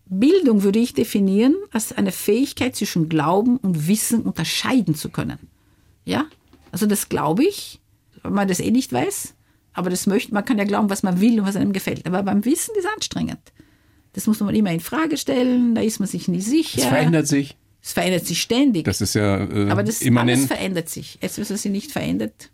[SPEAKER 1] Bildung würde ich definieren als eine Fähigkeit zwischen Glauben und Wissen unterscheiden zu können. Ja? Also das glaube ich, wenn man das eh nicht weiß. Aber das möchte, man kann ja glauben, was man will und was einem gefällt. Aber beim Wissen ist anstrengend. Das muss man immer in Frage stellen, da ist man sich nie sicher.
[SPEAKER 2] Es verändert sich.
[SPEAKER 1] Es verändert sich ständig.
[SPEAKER 2] Das ist ja äh,
[SPEAKER 1] aber das alles
[SPEAKER 2] immanent.
[SPEAKER 1] verändert sich. Etwas, was sich nicht verändert,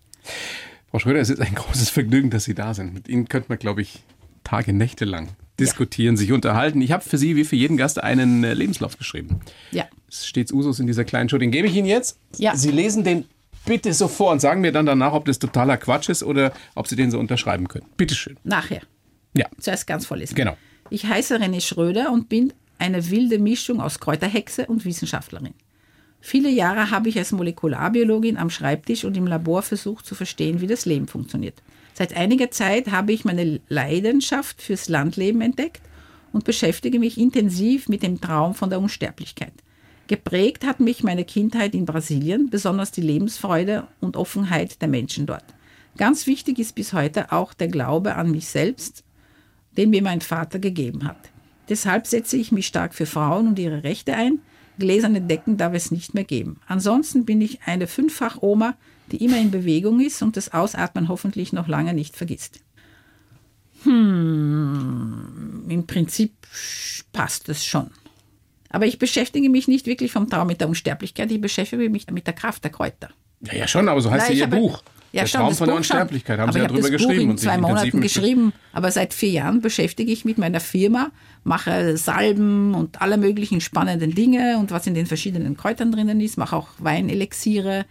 [SPEAKER 2] Frau Schröder, es ist ein großes Vergnügen, dass Sie da sind. Mit Ihnen könnte man, glaube ich, Tage, Nächte lang diskutieren, sich unterhalten. Ich habe für Sie, wie für jeden Gast, einen äh, Lebenslauf geschrieben.
[SPEAKER 1] ja.
[SPEAKER 2] Es stets Usus in dieser kleinen Show. Den gebe ich Ihnen jetzt.
[SPEAKER 1] Ja.
[SPEAKER 2] Sie lesen den bitte so vor und sagen mir dann danach, ob das totaler Quatsch ist oder ob Sie den so unterschreiben können. Bitteschön.
[SPEAKER 1] Nachher.
[SPEAKER 2] Ja,
[SPEAKER 1] Zuerst ganz vorlesen.
[SPEAKER 2] genau.
[SPEAKER 1] Ich heiße René Schröder und bin eine wilde Mischung aus Kräuterhexe und Wissenschaftlerin. Viele Jahre habe ich als Molekularbiologin am Schreibtisch und im Labor versucht zu verstehen, wie das Leben funktioniert. Seit einiger Zeit habe ich meine Leidenschaft fürs Landleben entdeckt und beschäftige mich intensiv mit dem Traum von der Unsterblichkeit. Geprägt hat mich meine Kindheit in Brasilien, besonders die Lebensfreude und Offenheit der Menschen dort. Ganz wichtig ist bis heute auch der Glaube an mich selbst den mir mein Vater gegeben hat. Deshalb setze ich mich stark für Frauen und ihre Rechte ein. Gläserne Decken darf es nicht mehr geben. Ansonsten bin ich eine Fünffach-Oma, die immer in Bewegung ist und das Ausatmen hoffentlich noch lange nicht vergisst. Hm, im Prinzip passt es schon. Aber ich beschäftige mich nicht wirklich vom Traum mit der Unsterblichkeit, ich beschäftige mich mit der Kraft der Kräuter.
[SPEAKER 2] Ja, ja, schon, aber so heißt
[SPEAKER 1] Nein,
[SPEAKER 2] ja Ihr
[SPEAKER 1] habe-
[SPEAKER 2] Buch.
[SPEAKER 1] Ja,
[SPEAKER 2] der
[SPEAKER 1] schon,
[SPEAKER 2] Traum
[SPEAKER 1] das
[SPEAKER 2] von der
[SPEAKER 1] Buch.
[SPEAKER 2] Unsterblichkeit haben
[SPEAKER 1] aber
[SPEAKER 2] Sie ja
[SPEAKER 1] ich habe
[SPEAKER 2] drüber
[SPEAKER 1] das Buch
[SPEAKER 2] geschrieben.
[SPEAKER 1] in
[SPEAKER 2] und
[SPEAKER 1] zwei Monaten geschrieben, aber seit vier Jahren beschäftige ich mich mit meiner Firma, mache Salben und alle möglichen spannenden Dinge und was in den verschiedenen Kräutern drinnen ist, mache auch Weinelixiere.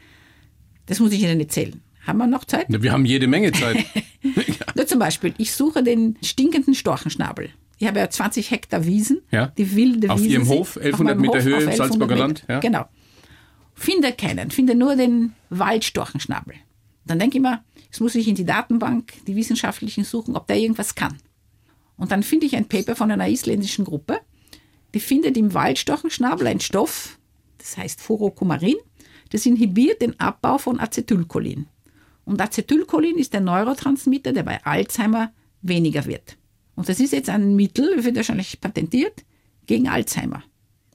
[SPEAKER 1] Das muss ich Ihnen erzählen. Haben wir noch Zeit?
[SPEAKER 2] Ja, Wir haben jede Menge Zeit.
[SPEAKER 1] Nur zum Beispiel, ich suche den stinkenden Storchenschnabel. Ich habe ja 20 Hektar Wiesen,
[SPEAKER 2] Ja.
[SPEAKER 1] die wilde
[SPEAKER 2] Auf
[SPEAKER 1] Wiesen
[SPEAKER 2] Ihrem
[SPEAKER 1] sind.
[SPEAKER 2] Hof,
[SPEAKER 1] Auf
[SPEAKER 2] 1100
[SPEAKER 1] meinem
[SPEAKER 2] Meter
[SPEAKER 1] Hof,
[SPEAKER 2] Höhe
[SPEAKER 1] auf
[SPEAKER 2] im
[SPEAKER 1] 1100
[SPEAKER 2] Salzburger. Land, ja.
[SPEAKER 1] Genau. Finde keinen, finde nur den Waldstorchenschnabel. Dann denke ich mir, jetzt muss ich in die Datenbank, die Wissenschaftlichen suchen, ob der irgendwas kann. Und dann finde ich ein Paper von einer isländischen Gruppe, die findet im Waldstorchenschnabel ein Stoff, das heißt Furokumarin, das inhibiert den Abbau von Acetylcholin. Und Acetylcholin ist der Neurotransmitter, der bei Alzheimer weniger wird. Und das ist jetzt ein Mittel, wird wahrscheinlich patentiert, gegen Alzheimer.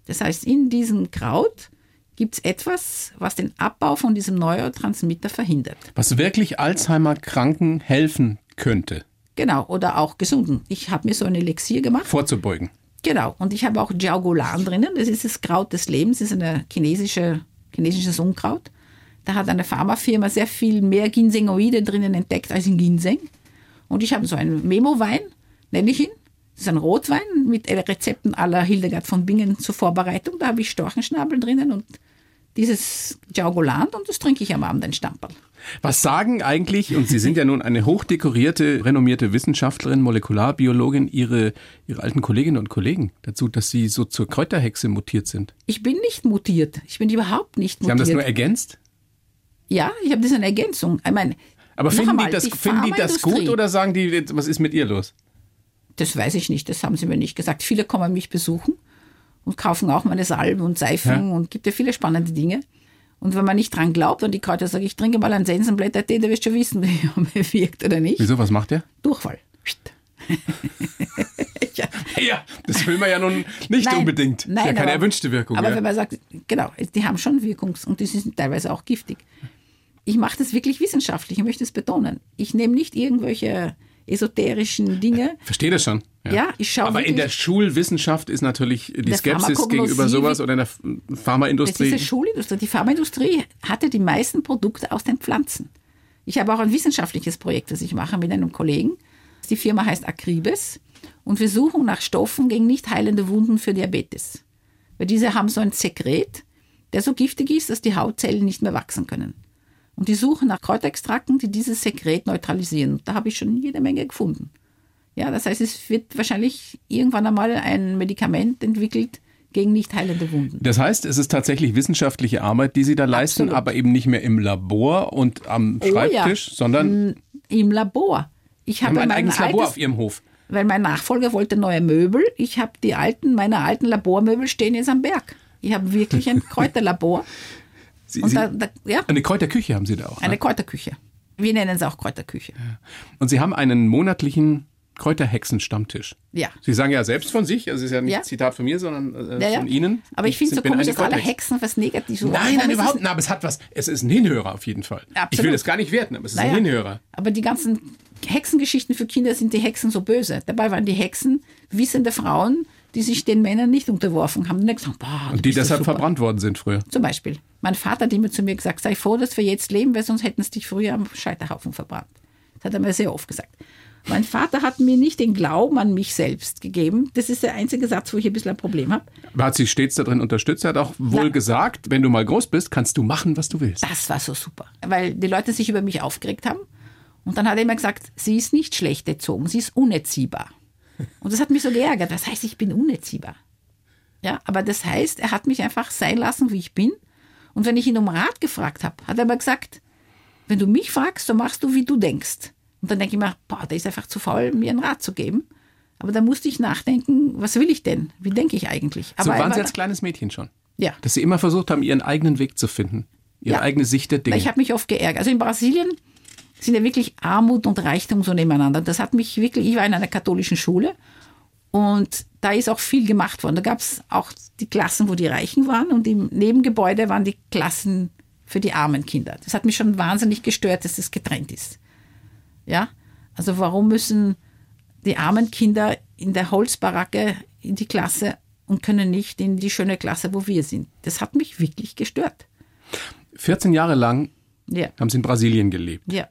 [SPEAKER 1] Das heißt, in diesem Kraut gibt es etwas, was den Abbau von diesem Neurotransmitter verhindert.
[SPEAKER 2] Was wirklich Alzheimer-Kranken helfen könnte,
[SPEAKER 1] Genau, oder auch gesunden. Ich habe mir so ein Elixier gemacht.
[SPEAKER 2] vorzubeugen.
[SPEAKER 1] Genau, und ich habe auch Jiaogulan drinnen. Das ist das Kraut des Lebens, das ist ein chinesische, chinesisches Unkraut. Da hat eine Pharmafirma sehr viel mehr Ginsengoide drinnen entdeckt als in Ginseng. Und ich habe so einen Memo-Wein, nenne ich ihn. Das ist ein Rotwein mit Rezepten aller Hildegard von Bingen zur Vorbereitung. Da habe ich Storchenschnabel drinnen und dieses Jiaogulan und das trinke ich am Abend ein Stamperl.
[SPEAKER 2] Was sagen eigentlich, und Sie sind ja nun eine hochdekorierte, renommierte Wissenschaftlerin, Molekularbiologin, Ihre, Ihre alten Kolleginnen und Kollegen dazu, dass Sie so zur Kräuterhexe mutiert sind?
[SPEAKER 1] Ich bin nicht mutiert. Ich bin überhaupt nicht
[SPEAKER 2] Sie
[SPEAKER 1] mutiert.
[SPEAKER 2] haben das nur ergänzt?
[SPEAKER 1] ja, ich habe das eine Ergänzung. Ich meine,
[SPEAKER 2] Aber finden,
[SPEAKER 1] einmal,
[SPEAKER 2] die das,
[SPEAKER 1] die
[SPEAKER 2] finden die das gut oder sagen die, was ist mit ihr los?
[SPEAKER 1] Das weiß ich nicht, das haben sie mir nicht gesagt. Viele kommen mich besuchen und kaufen auch meine Salben und Seifen
[SPEAKER 2] Ja.
[SPEAKER 1] und gibt ja viele spannende Dinge. Und wenn man nicht dran glaubt und die Kräuter sagt, ich trinke mal einen Sensenblättertee, der wirst schon wissen, wie er mir wirkt oder nicht.
[SPEAKER 2] Wieso, was macht der?
[SPEAKER 1] Durchfall. ja.
[SPEAKER 2] Ja, das will man ja nun nicht
[SPEAKER 1] Nein,
[SPEAKER 2] unbedingt.
[SPEAKER 1] Nein,
[SPEAKER 2] ist ja keine
[SPEAKER 1] aber-
[SPEAKER 2] erwünschte Wirkung.
[SPEAKER 1] Aber
[SPEAKER 2] ja.
[SPEAKER 1] wenn man sagt, genau, die haben schon Wirkungs- und die sind teilweise auch giftig. Ich mache das wirklich wissenschaftlich, ich möchte es betonen. Ich nehme nicht irgendwelche esoterischen Dinge.
[SPEAKER 2] Verstehe das schon.
[SPEAKER 1] Ja, ich schaue
[SPEAKER 2] Aber in der Schulwissenschaft ist natürlich die Skepsis gegenüber sowas oder in der F-
[SPEAKER 1] Das
[SPEAKER 2] Pharmaindustrie.
[SPEAKER 1] ist die Schulindustrie. Die Pharmaindustrie hatte die meisten Produkte aus den Pflanzen. Ich habe auch ein wissenschaftliches Projekt, das ich mache mit einem Kollegen. Die Firma heißt Akribes und wir suchen nach Stoffen gegen nicht heilende Wunden für Diabetes. Weil diese haben so ein Sekret, der so giftig ist, dass die Hautzellen nicht mehr wachsen können. Und die suchen nach Kräuterextrakten, die dieses Sekret neutralisieren. Da habe ich schon jede Menge gefunden. Ja, das heißt, es wird wahrscheinlich irgendwann einmal ein Medikament entwickelt gegen nicht heilende Wunden.
[SPEAKER 2] Das heißt, es ist tatsächlich wissenschaftliche Arbeit, die Sie da leisten,
[SPEAKER 1] Absolut.
[SPEAKER 2] aber eben nicht mehr im Labor und am
[SPEAKER 1] Oh ja.
[SPEAKER 2] Schreibtisch, sondern
[SPEAKER 1] Im Labor. Ich habe
[SPEAKER 2] ein eigenes Labor
[SPEAKER 1] altes-
[SPEAKER 2] auf Ihrem Hof.
[SPEAKER 1] Weil mein Nachfolger wollte neue Möbel. Ich habe die alten, meine alten Labormöbel stehen jetzt am Berg. Ich habe wirklich ein Kräuterlabor.
[SPEAKER 2] Sie,
[SPEAKER 1] Und
[SPEAKER 2] Sie,
[SPEAKER 1] da, da, ja,
[SPEAKER 2] eine Kräuterküche haben Sie da auch.
[SPEAKER 1] eine
[SPEAKER 2] Ne?
[SPEAKER 1] Kräuterküche. Wir nennen es auch Kräuterküche.
[SPEAKER 2] Und Sie haben einen monatlichen Kräuterhexen-Stammtisch.
[SPEAKER 1] Ja.
[SPEAKER 2] Sie sagen ja selbst von sich, also es ist ja nicht
[SPEAKER 1] Ja.
[SPEAKER 2] ein Zitat von mir, sondern äh,
[SPEAKER 1] Ja, ja.
[SPEAKER 2] von Ihnen.
[SPEAKER 1] Aber ich finde es so komisch, dass alle. Hexen was Negatives
[SPEAKER 2] Nein, nein,
[SPEAKER 1] es-
[SPEAKER 2] überhaupt nicht. Aber es hat was. Es ist ein Hinhörer auf jeden Fall. Ich
[SPEAKER 1] Absolut.
[SPEAKER 2] will das gar nicht werten, aber es ist
[SPEAKER 1] Naja,
[SPEAKER 2] ein Hinhörer.
[SPEAKER 1] Aber die ganzen Hexengeschichten für Kinder sind die Hexen so böse. Dabei waren die Hexen wissende Frauen, die sich den Männern nicht unterworfen haben. Und gesagt, boah,
[SPEAKER 2] Und die deshalb verbrannt worden sind früher.
[SPEAKER 1] Zum Beispiel. Mein Vater hat immer zu mir gesagt, sei froh, dass wir jetzt leben, weil sonst hätten sie dich früher am Scheiterhaufen verbrannt. Das hat er mir sehr oft gesagt. Mein Vater hat mir nicht den Glauben an mich selbst gegeben. Das ist der einzige Satz, wo ich ein bisschen ein Problem habe.
[SPEAKER 2] Aber hat sie stets darin unterstützt. Er hat auch wohl
[SPEAKER 1] Na.
[SPEAKER 2] gesagt, wenn du mal groß bist, kannst du machen, was du willst.
[SPEAKER 1] Das war so super, weil die Leute sich über mich aufgeregt haben. Und dann hat er immer gesagt, sie ist nicht schlecht erzogen, sie ist unerziehbar. Und das hat mich so geärgert. Was heißt, ich bin unerziehbar? Ja, aber das heißt, er hat mich einfach sein lassen, wie ich bin. Und wenn ich ihn um Rat gefragt habe, hat er immer gesagt, wenn du mich fragst, so machst du, wie du denkst. Und dann denke ich mir, boah, der ist einfach zu faul, mir einen Rat zu geben. Aber da musste ich nachdenken, was will ich denn? Wie denke ich eigentlich?
[SPEAKER 2] So
[SPEAKER 1] Aber
[SPEAKER 2] waren
[SPEAKER 1] er
[SPEAKER 2] Sie als kleines Mädchen schon.
[SPEAKER 1] Ja.
[SPEAKER 2] Dass Sie immer versucht haben, Ihren eigenen Weg zu finden. Ihre
[SPEAKER 1] Ja.
[SPEAKER 2] eigene Sicht der Dinge.
[SPEAKER 1] Ich habe mich oft geärgert. Also in Brasilien sind ja wirklich Armut und Reichtum so nebeneinander. Das hat mich wirklich, ich war in einer katholischen Schule und da ist auch viel gemacht worden. Da gab es auch die Klassen, wo die Reichen waren und im Nebengebäude waren die Klassen für die armen Kinder. Das hat mich schon wahnsinnig gestört, dass das getrennt ist. Ja, also warum müssen die armen Kinder in der Holzbaracke in die Klasse und können nicht in die schöne Klasse, wo wir sind? Das hat mich wirklich gestört.
[SPEAKER 2] 14 Jahre lang
[SPEAKER 1] Ja,
[SPEAKER 2] haben Sie in Brasilien gelebt.
[SPEAKER 1] ja.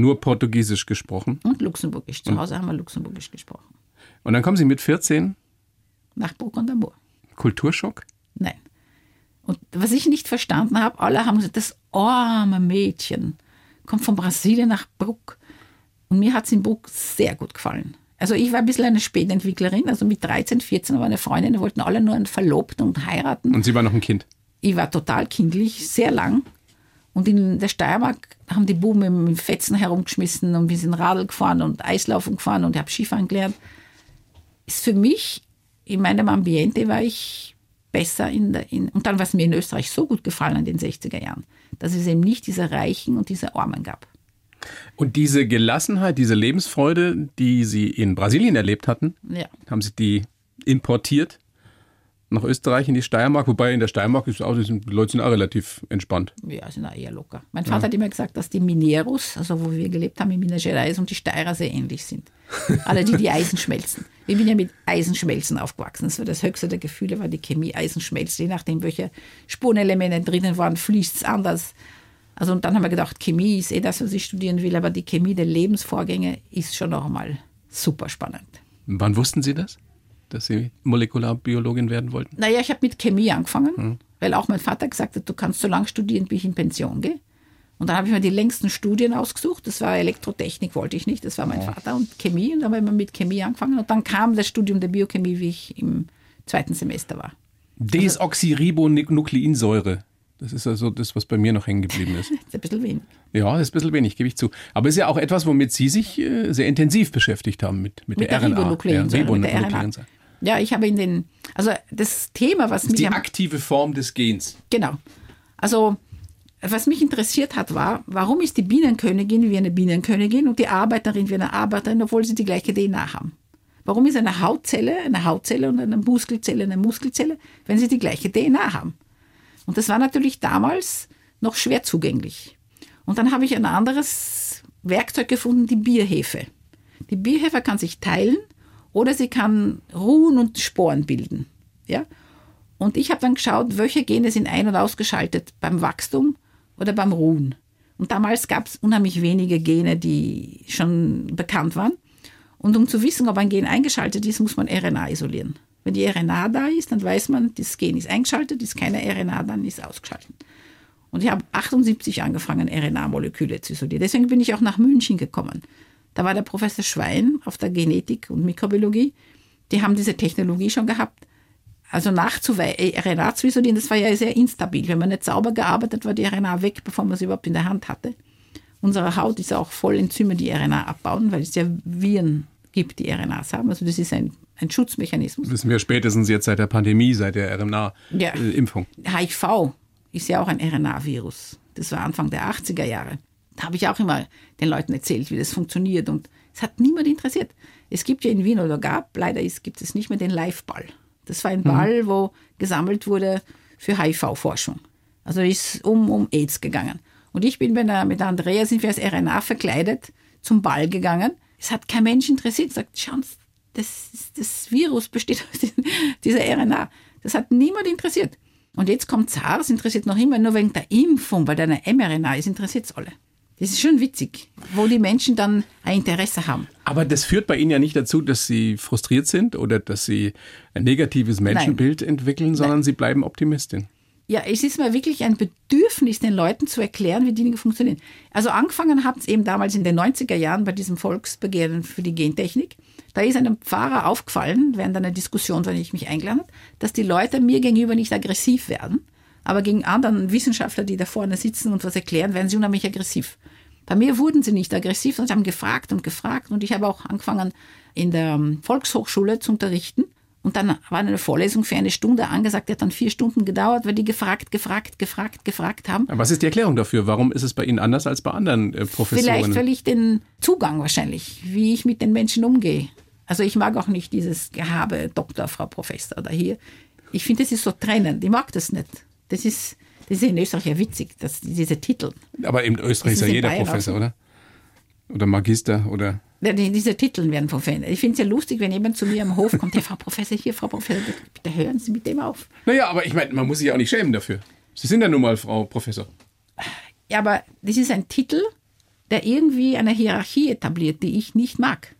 [SPEAKER 2] Nur Portugiesisch gesprochen.
[SPEAKER 1] Und Luxemburgisch. Zu Hause haben wir Luxemburgisch gesprochen.
[SPEAKER 2] Und dann kommen Sie mit 14,
[SPEAKER 1] Nach Bruck und Amour.
[SPEAKER 2] Kulturschock.
[SPEAKER 1] Nein. Und was ich nicht verstanden habe, alle haben gesagt, das arme Mädchen kommt von Brasilien nach Bruck. Und mir hat es in Bruck sehr gut gefallen. Also ich war ein bisschen eine Spätentwicklerin. Also mit 13, 14 war eine Freundin, die wollten alle nur einen Verlobten und heiraten.
[SPEAKER 2] Und Sie waren noch ein Kind.
[SPEAKER 1] Ich war total kindlich, sehr lang. Und in der Steiermark haben die Buben mit Fetzen herumgeschmissen und wir sind Radl gefahren und Eislaufen gefahren und ich habe Skifahren gelernt. Ist für mich, in meinem Ambiente war ich besser in der, in, und dann war es mir in Österreich so gut gefallen in den 60er Jahren, dass es eben nicht diese Reichen und diese Armen gab.
[SPEAKER 2] Und diese Gelassenheit, diese Lebensfreude, die Sie in Brasilien erlebt hatten,
[SPEAKER 1] Ja.
[SPEAKER 2] haben Sie die importiert nach Österreich in die Steiermark? Wobei in der Steiermark ist auch, die Leute sind auch relativ entspannt.
[SPEAKER 1] Ja, sind auch eher locker. Mein Vater hat immer gesagt, dass die Mineros, also wo wir gelebt haben in Minas Gerais, und die Steirer sehr ähnlich sind. Alle, die die Eisen schmelzen. Ich bin ja mit Eisenschmelzen aufgewachsen. Das war das höchste der Gefühle, war die Chemie Eisenschmelzen. Je nachdem, welche Spurenelemente drinnen waren, fließt es anders. Also und dann haben wir gedacht, Chemie ist eh das, was ich studieren will, aber die Chemie der Lebensvorgänge ist schon noch mal super spannend.
[SPEAKER 2] Wann wussten Sie das? Dass Sie Molekularbiologin werden wollten?
[SPEAKER 1] Naja, ich habe mit Chemie angefangen, weil auch mein Vater gesagt hat, du kannst so lange studieren, bis ich in Pension gehe. Und dann habe ich mir die längsten Studien ausgesucht. Das war Elektrotechnik, wollte ich nicht. Das war mein Vater und Chemie. Und dann habe ich mal mit Chemie angefangen. Und dann kam das Studium der Biochemie, wie ich im zweiten Semester war.
[SPEAKER 2] Desoxyribonukleinsäure. Das ist also das, was bei mir noch hängen geblieben ist.
[SPEAKER 1] Das ist ein bisschen wenig.
[SPEAKER 2] Ja, das ist ein bisschen wenig, gebe ich zu. Aber es ist ja auch etwas, womit Sie sich äh, sehr intensiv beschäftigt haben, mit, mit,
[SPEAKER 1] Mit
[SPEAKER 2] der,
[SPEAKER 1] der
[SPEAKER 2] RNA.
[SPEAKER 1] Ribonukleinsäure,
[SPEAKER 2] Ja,
[SPEAKER 1] mit der RNA. Ja, ich habe in den, also das Thema, was mich
[SPEAKER 2] Die aktive Form des Gens.
[SPEAKER 1] Genau. Also was mich interessiert hat, war, warum ist die Bienenkönigin wie eine Bienenkönigin und die Arbeiterin wie eine Arbeiterin, obwohl sie die gleiche DNA haben? Warum ist eine Hautzelle eine Hautzelle und eine Muskelzelle eine Muskelzelle, wenn sie die gleiche DNA haben? Und das war natürlich damals noch schwer zugänglich. Und dann habe ich ein anderes Werkzeug gefunden, die Bierhefe. Die Bierhefe kann sich teilen oder sie kann ruhen und Sporen bilden. Ja? Und ich habe dann geschaut, welche Gene sind ein- und ausgeschaltet beim Wachstum oder beim Ruhen. Und damals gab es unheimlich wenige Gene, die schon bekannt waren. Und um zu wissen, ob ein Gen eingeschaltet ist, muss man RNA isolieren. Wenn die RNA da ist, dann weiß man, das Gen ist eingeschaltet, ist keine RNA, dann ist ausgeschaltet. Und ich habe 78 angefangen, RNA-Moleküle zu isolieren. Deswegen bin ich auch nach München gekommen. Da war der Professor Schwein auf der Genetik und Mikrobiologie. Die haben diese Technologie schon gehabt. Also RNA zu isolieren, das war ja sehr instabil. Wenn man nicht sauber gearbeitet, war die RNA weg, bevor man sie überhaupt in der Hand hatte. Unsere Haut ist auch voll Enzyme, die RNA abbauen, weil es ja Viren gibt, die RNAs haben. Also das ist ein, ein Schutzmechanismus.
[SPEAKER 2] Wissen wir spätestens jetzt seit der Pandemie, seit der RNA-Impfung.
[SPEAKER 1] Ja. Äh, HIV ist ja auch ein RNA-Virus. Das war Anfang der 80er Jahre. Da habe ich auch immer den Leuten erzählt, wie das funktioniert. Und es hat niemand interessiert. Es gibt ja in Wien oder gab, leider ist, gibt es nicht mehr den Live-Ball. Das war ein Ball, mhm. wo gesammelt wurde für HIV-Forschung. Also ist um, um AIDS gegangen. Und ich bin mit, der, mit Andrea, sind wir als RNA verkleidet, zum Ball gegangen. Es hat kein Mensch interessiert. Sagt, schauen Sie, das, das Virus besteht aus dieser RNA. Das hat niemand interessiert. Und jetzt kommt SARS, interessiert noch immer nur wegen der Impfung, weil da eine mRNA ist, interessiert es alle. Das ist schon witzig, wo die Menschen dann ein Interesse haben.
[SPEAKER 2] Aber das führt bei Ihnen ja nicht dazu, dass Sie frustriert sind oder dass Sie ein negatives Menschenbild Nein. entwickeln, sondern Nein. Sie bleiben Optimistin.
[SPEAKER 1] Ja, es ist mir wirklich ein Bedürfnis, den Leuten zu erklären, wie Dinge funktionieren. Also angefangen hat es eben damals in den 90er Jahren bei diesem Volksbegehren für die Gentechnik. Da ist einem Pfarrer aufgefallen, während einer Diskussion, wenn ich mich eingeladen habe, dass die Leute mir gegenüber nicht aggressiv werden, aber gegen anderen Wissenschaftler, die da vorne sitzen und was erklären, werden sie unheimlich aggressiv. Bei mir wurden sie nicht aggressiv, sondern sie haben gefragt und gefragt. Und ich habe auch angefangen, in der Volkshochschule zu unterrichten. Und dann war eine Vorlesung für eine Stunde angesagt, die hat dann vier Stunden gedauert, weil die gefragt, gefragt, gefragt, gefragt haben.
[SPEAKER 2] Was ist die Erklärung dafür? Warum ist es bei Ihnen anders als bei anderen äh, Professoren?
[SPEAKER 1] Vielleicht, weil ich den Zugang wahrscheinlich, wie ich mit den Menschen umgehe. Also ich mag auch nicht dieses Gehabe, Doktor, Frau Professor oder hier. Ich finde, das ist so trennend. Ich mag das nicht. Das ist, das ist in Österreich ja witzig, dass diese Titel.
[SPEAKER 2] Aber in Österreich ist ja jeder Professor, oder? Oder Magister oder
[SPEAKER 1] diese Titel werden verwendet. Ich finde es ja lustig, wenn jemand zu mir am Hof kommt, ja, Frau Professor, hier, Frau Professor, bitte hören Sie mit dem auf.
[SPEAKER 2] Naja, aber ich meine, man muss sich ja auch nicht schämen dafür. Sie sind ja nun mal Frau Professor.
[SPEAKER 1] Ja, aber das ist ein Titel, der irgendwie eine Hierarchie etabliert, die ich nicht mag.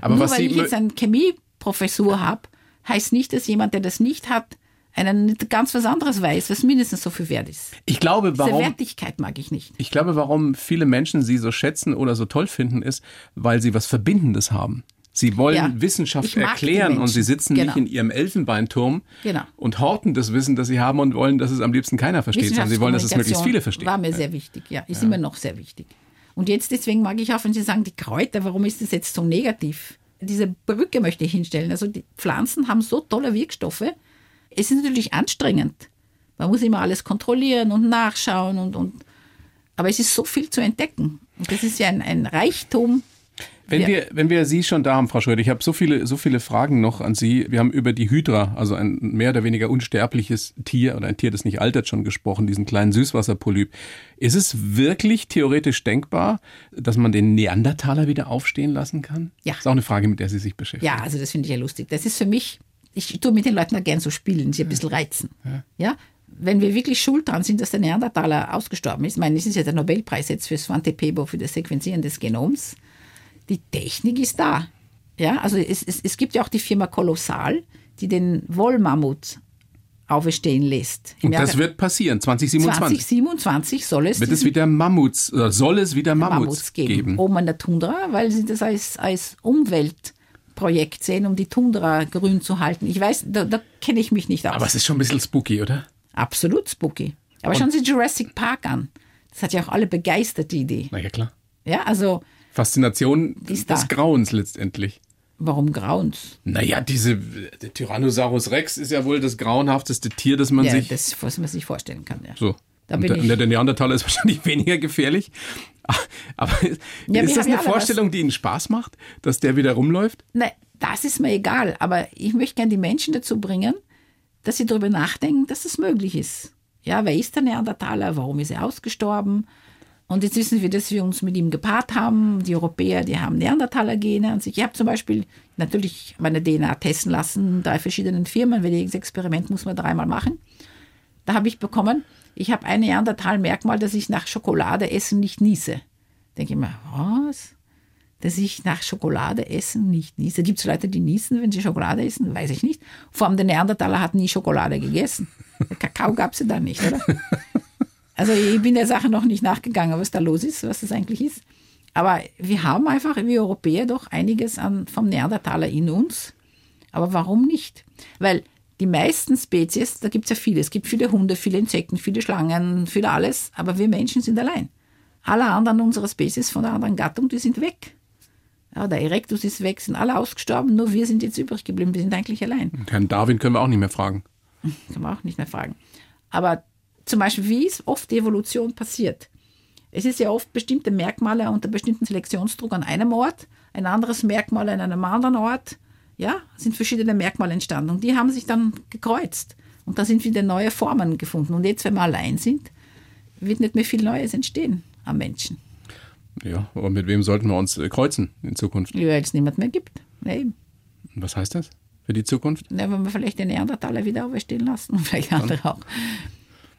[SPEAKER 1] Aber Nur was weil Sie ich jetzt eine Chemieprofessur habe, heißt nicht, dass jemand, der das nicht hat, einen ganz was anderes weiß, was mindestens so viel wert ist.
[SPEAKER 2] Ich glaube, warum.
[SPEAKER 1] Diese Wertigkeit mag ich nicht.
[SPEAKER 2] Ich glaube, warum viele Menschen sie so schätzen oder so toll finden, ist, weil sie was Verbindendes haben. Sie wollen ja, Wissenschaft erklären und sie sitzen genau. nicht in ihrem Elfenbeinturm genau. und horten das Wissen, das sie haben und wollen, dass es am liebsten keiner versteht, sondern sie wollen, dass es möglichst viele verstehen.
[SPEAKER 1] War mir sehr wichtig, ja. Ist ja. immer noch sehr wichtig. Und jetzt deswegen mag ich auch, wenn Sie sagen, die Kräuter, warum ist das jetzt so negativ? Diese Brücke möchte ich hinstellen. Also die Pflanzen haben so tolle Wirkstoffe, es ist natürlich anstrengend. Man muss immer alles kontrollieren und nachschauen und, und aber es ist so viel zu entdecken. Und das ist ja ein, ein Reichtum.
[SPEAKER 2] Wenn wir, wenn wir Sie schon da haben, Frau Schröder, ich habe so viele, so viele Fragen noch an Sie. Wir haben über die Hydra, also ein mehr oder weniger unsterbliches Tier oder ein Tier, das nicht altert, schon gesprochen, diesen kleinen Süßwasserpolyp. Ist es wirklich theoretisch denkbar, dass man den Neandertaler wieder aufstehen lassen kann? Ja. Das ist auch eine Frage, mit der Sie sich beschäftigen.
[SPEAKER 1] Ja, also das finde ich ja lustig. Das ist für mich ich tue mit den Leuten auch gern so spielen, sie ein bisschen reizen. Ja. Wenn wir wirklich schuld dran sind, dass der Neandertaler ausgestorben ist, ich meine, es ist ja der Nobelpreis jetzt für Svante Pebo für das Sequenzieren des Genoms, die Technik ist da. Ja, also es, es, es gibt ja auch die Firma Kolossal, die den Wollmammut auferstehen lässt.
[SPEAKER 2] Und das wird passieren, 2027.
[SPEAKER 1] 2027 soll es.
[SPEAKER 2] Wird es wieder Mammuts, soll es wieder Mammuts, Mammuts geben, geben.
[SPEAKER 1] Oben an der Tundra, weil sie das als, als Umwelt Projekt sehen, um die Tundra grün zu halten. Ich weiß, da, da kenne ich mich nicht aus.
[SPEAKER 2] Aber es ist schon ein bisschen spooky, oder?
[SPEAKER 1] Absolut spooky. Aber Und schauen Sie Jurassic Park an. Das hat ja auch alle begeistert, die Idee.
[SPEAKER 2] Na ja, klar.
[SPEAKER 1] Ja, also.
[SPEAKER 2] Faszination des da. Grauens letztendlich.
[SPEAKER 1] Warum Grauens?
[SPEAKER 2] Naja, diese der Tyrannosaurus Rex ist ja wohl das grauenhafteste Tier, das man
[SPEAKER 1] ja,
[SPEAKER 2] sich.
[SPEAKER 1] Das, was man sich vorstellen kann, ja.
[SPEAKER 2] So.
[SPEAKER 1] Da
[SPEAKER 2] Und
[SPEAKER 1] bin
[SPEAKER 2] der,
[SPEAKER 1] ich.
[SPEAKER 2] der Neandertaler ist wahrscheinlich weniger gefährlich. Aber
[SPEAKER 1] Ja,
[SPEAKER 2] ist das eine Vorstellung, die Ihnen Spaß macht, dass der wieder rumläuft?
[SPEAKER 1] Nein, das ist mir egal. Aber ich möchte gerne die Menschen dazu bringen, dass sie darüber nachdenken, dass es möglich ist. Ja, wer ist der Neandertaler? Warum ist er ausgestorben? Und jetzt wissen wir, dass wir uns mit ihm gepaart haben. Die Europäer, die haben Neandertaler-Gene. Und ich habe zum Beispiel natürlich meine DNA testen lassen, drei verschiedenen Firmen, weil jedes Experiment muss man dreimal machen. Da habe ich bekommen, ich habe ein Neandertal-Merkmal, dass ich nach Schokolade essen nicht niese. Denke ich mir, was? Dass ich nach Schokolade essen nicht niese. Gibt es Leute, die niesen, wenn sie Schokolade essen? Weiß ich nicht. Vor allem der Neandertaler hat nie Schokolade gegessen. Kakao gab es ja da nicht, oder? Also ich bin der Sache noch nicht nachgegangen, was da los ist, was das eigentlich ist. Aber wir haben einfach, wir Europäer, doch einiges an, vom Neandertaler in uns. Aber warum nicht? Weil die meisten Spezies, da gibt es ja viele. Es gibt viele Hunde, viele Insekten, viele Schlangen, viele alles. Aber wir Menschen sind allein. Alle anderen unserer Spezies von der anderen Gattung, die sind weg. Ja, der Erectus ist weg, sind alle ausgestorben, nur wir sind jetzt übrig geblieben. Wir sind eigentlich allein.
[SPEAKER 2] Und Herrn Darwin können wir auch nicht mehr fragen.
[SPEAKER 1] Kann man auch nicht mehr fragen. Aber zum Beispiel, wie ist oft die Evolution passiert? Es ist ja oft bestimmte Merkmale unter bestimmten Selektionsdruck an einem Ort, ein anderes Merkmal an einem anderen Ort. Ja, sind verschiedene Merkmale entstanden und die haben sich dann gekreuzt. Und da sind wieder neue Formen gefunden. Und jetzt, wenn wir allein sind, wird nicht mehr viel Neues entstehen am Menschen,
[SPEAKER 2] Ja, aber mit wem sollten wir uns äh, kreuzen in Zukunft?
[SPEAKER 1] weil es niemand mehr gibt. Ja, eben.
[SPEAKER 2] Was heißt das für die Zukunft?
[SPEAKER 1] Ja, wenn wir vielleicht den Neandertaler wieder auferstehen lassen und vielleicht andere auch.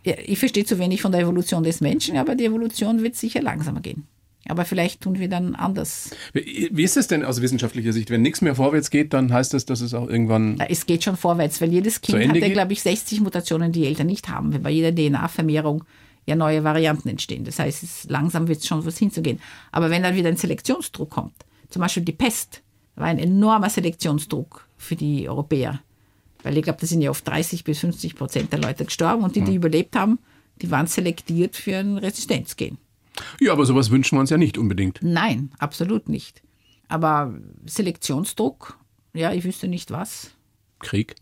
[SPEAKER 1] Ja, ich verstehe zu wenig von der Evolution des Menschen, aber die Evolution wird sicher langsamer gehen. Aber vielleicht tun wir dann anders.
[SPEAKER 2] Wie ist es denn aus wissenschaftlicher Sicht? Wenn nichts mehr vorwärts geht, dann heißt das, dass es auch irgendwann.
[SPEAKER 1] Es geht schon vorwärts, weil jedes Kind hat ja, glaube ich, 60 Mutationen, die Eltern nicht haben, wenn bei jeder DNA-Vermehrung ja neue Varianten entstehen. Das heißt, es, langsam wird es schon was hinzugehen. Aber wenn dann wieder ein Selektionsdruck kommt, zum Beispiel die Pest, war ein enormer Selektionsdruck für die Europäer. Weil ich glaube, da sind ja oft 30 bis 50 Prozent der Leute gestorben und die, die überlebt haben, die waren selektiert für ein Resistenzgen.
[SPEAKER 2] Ja, aber sowas wünschen wir uns ja nicht unbedingt.
[SPEAKER 1] Nein, absolut nicht. Aber Selektionsdruck, ja, ich wüsste nicht was.
[SPEAKER 2] Krieg?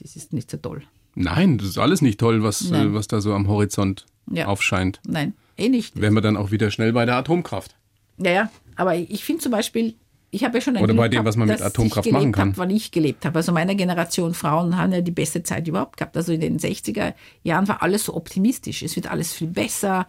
[SPEAKER 1] Das ist nicht so toll.
[SPEAKER 2] Nein, das ist alles nicht toll, was, äh, was da so am Horizont
[SPEAKER 1] Ja.
[SPEAKER 2] aufscheint.
[SPEAKER 1] Nein, eh nicht.
[SPEAKER 2] Wären wir dann auch wieder schnell bei der Atomkraft.
[SPEAKER 1] Ja, ja, aber ich finde zum Beispiel, ich habe ja schon ein
[SPEAKER 2] Oder
[SPEAKER 1] Glück
[SPEAKER 2] bei dem, was man mit Atomkraft machen kann.
[SPEAKER 1] Hab, wann ich gelebt habe. Also meine Generation Frauen haben ja die beste Zeit überhaupt gehabt. Also in den 60er Jahren war alles so optimistisch. Es wird alles viel besser.